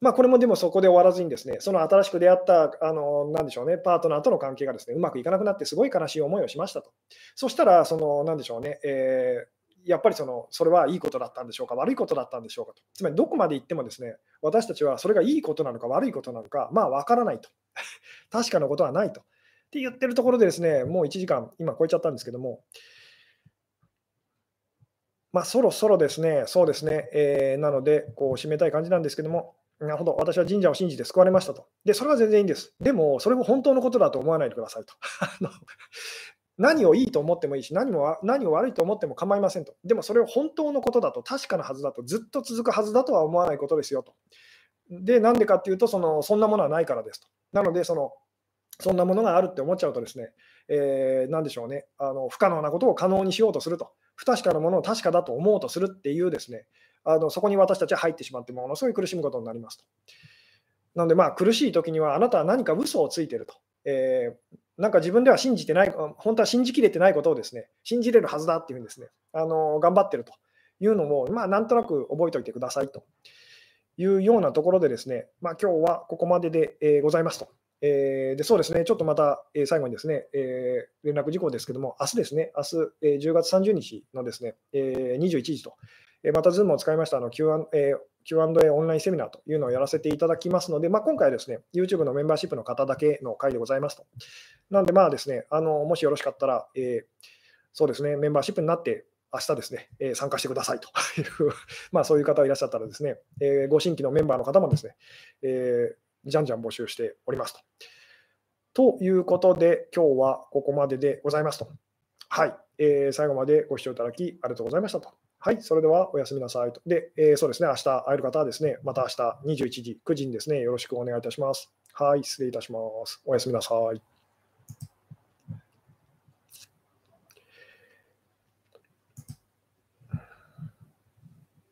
まあ、これもでもそこで終わらずにですね、その新しく出会った、あの、なんでしょうね、パートナーとの関係がですね、うまくいかなくなってすごい悲しい思いをしましたと。そしたら、その、なんでしょうね、えーやっぱりそのそれはいいことだったんでしょうか、悪いことだったんでしょうかと。つまりどこまで行ってもですね、私たちはそれがいいことなのか悪いことなのか、まあ分からないと。確かなことはないと。って言ってるところでですね、もう1時間、今超えちゃったんですけども、まあ、そろそろですね、そうですね、えー、なので、こう締めたい感じなんですけども、なるほど、私は神社を信じて救われましたと。で、それは全然いいんです。でも、それも本当のことだと思わないでくださいと。何をいいと思ってもいいし、何も何を悪いと思っても構いませんと。でも、それを本当のことだと、確かなはずだと、ずっと続くはずだとは思わないことですよと。で、なんでかっていうとその、そんなものはないからですと。なので、その、そんなものがあるって思っちゃうとですね、えー、なんでしょうねあの、不可能なことを可能にしようとすると、不確かなものを確かだと思うとするっていうですね、あのそこに私たちは入ってしまって、ものすごい苦しむことになりますと。なので、まあ、苦しい時には、あなたは何か嘘をついてると。えー、なんか自分では信じてない、本当は信じきれてないことをですね、信じれるはずだっていうんですね、あの頑張ってるというのも、まあ、なんとなく覚えておいてくださいというようなところでですね、まあ、今日はここまでで、えー、ございますと。えー、でそうですね、ちょっとまた、えー、最後にですね、えー、連絡事項ですけども、明日ですね、明日、えー、10月30日のですね、えー、21時と、え、また Zoom を使いましたあの Q&A、え Q&A オンラインセミナーというのをやらせていただきますので、まあ、今回はですね、YouTube のメンバーシップの方だけの回でございますと。なので、まあですね、あのもしよろしかったら、えー、そうですね、メンバーシップになって、明日ですね、えー、参加してくださいという まあそういう方がいらっしゃったらですね、えー、ご新規のメンバーの方もですね、えー、じゃんじゃん募集しておりますと。ということで、今日はここまででございますと。はい、えー、最後までご視聴いただきありがとうございましたと。はい、それではおやすみなさいと。で、えー、そうですね、明日会える方はですね、また明日21時、9時にですね、よろしくお願いいたします。はい、失礼いたします。おやすみなさい。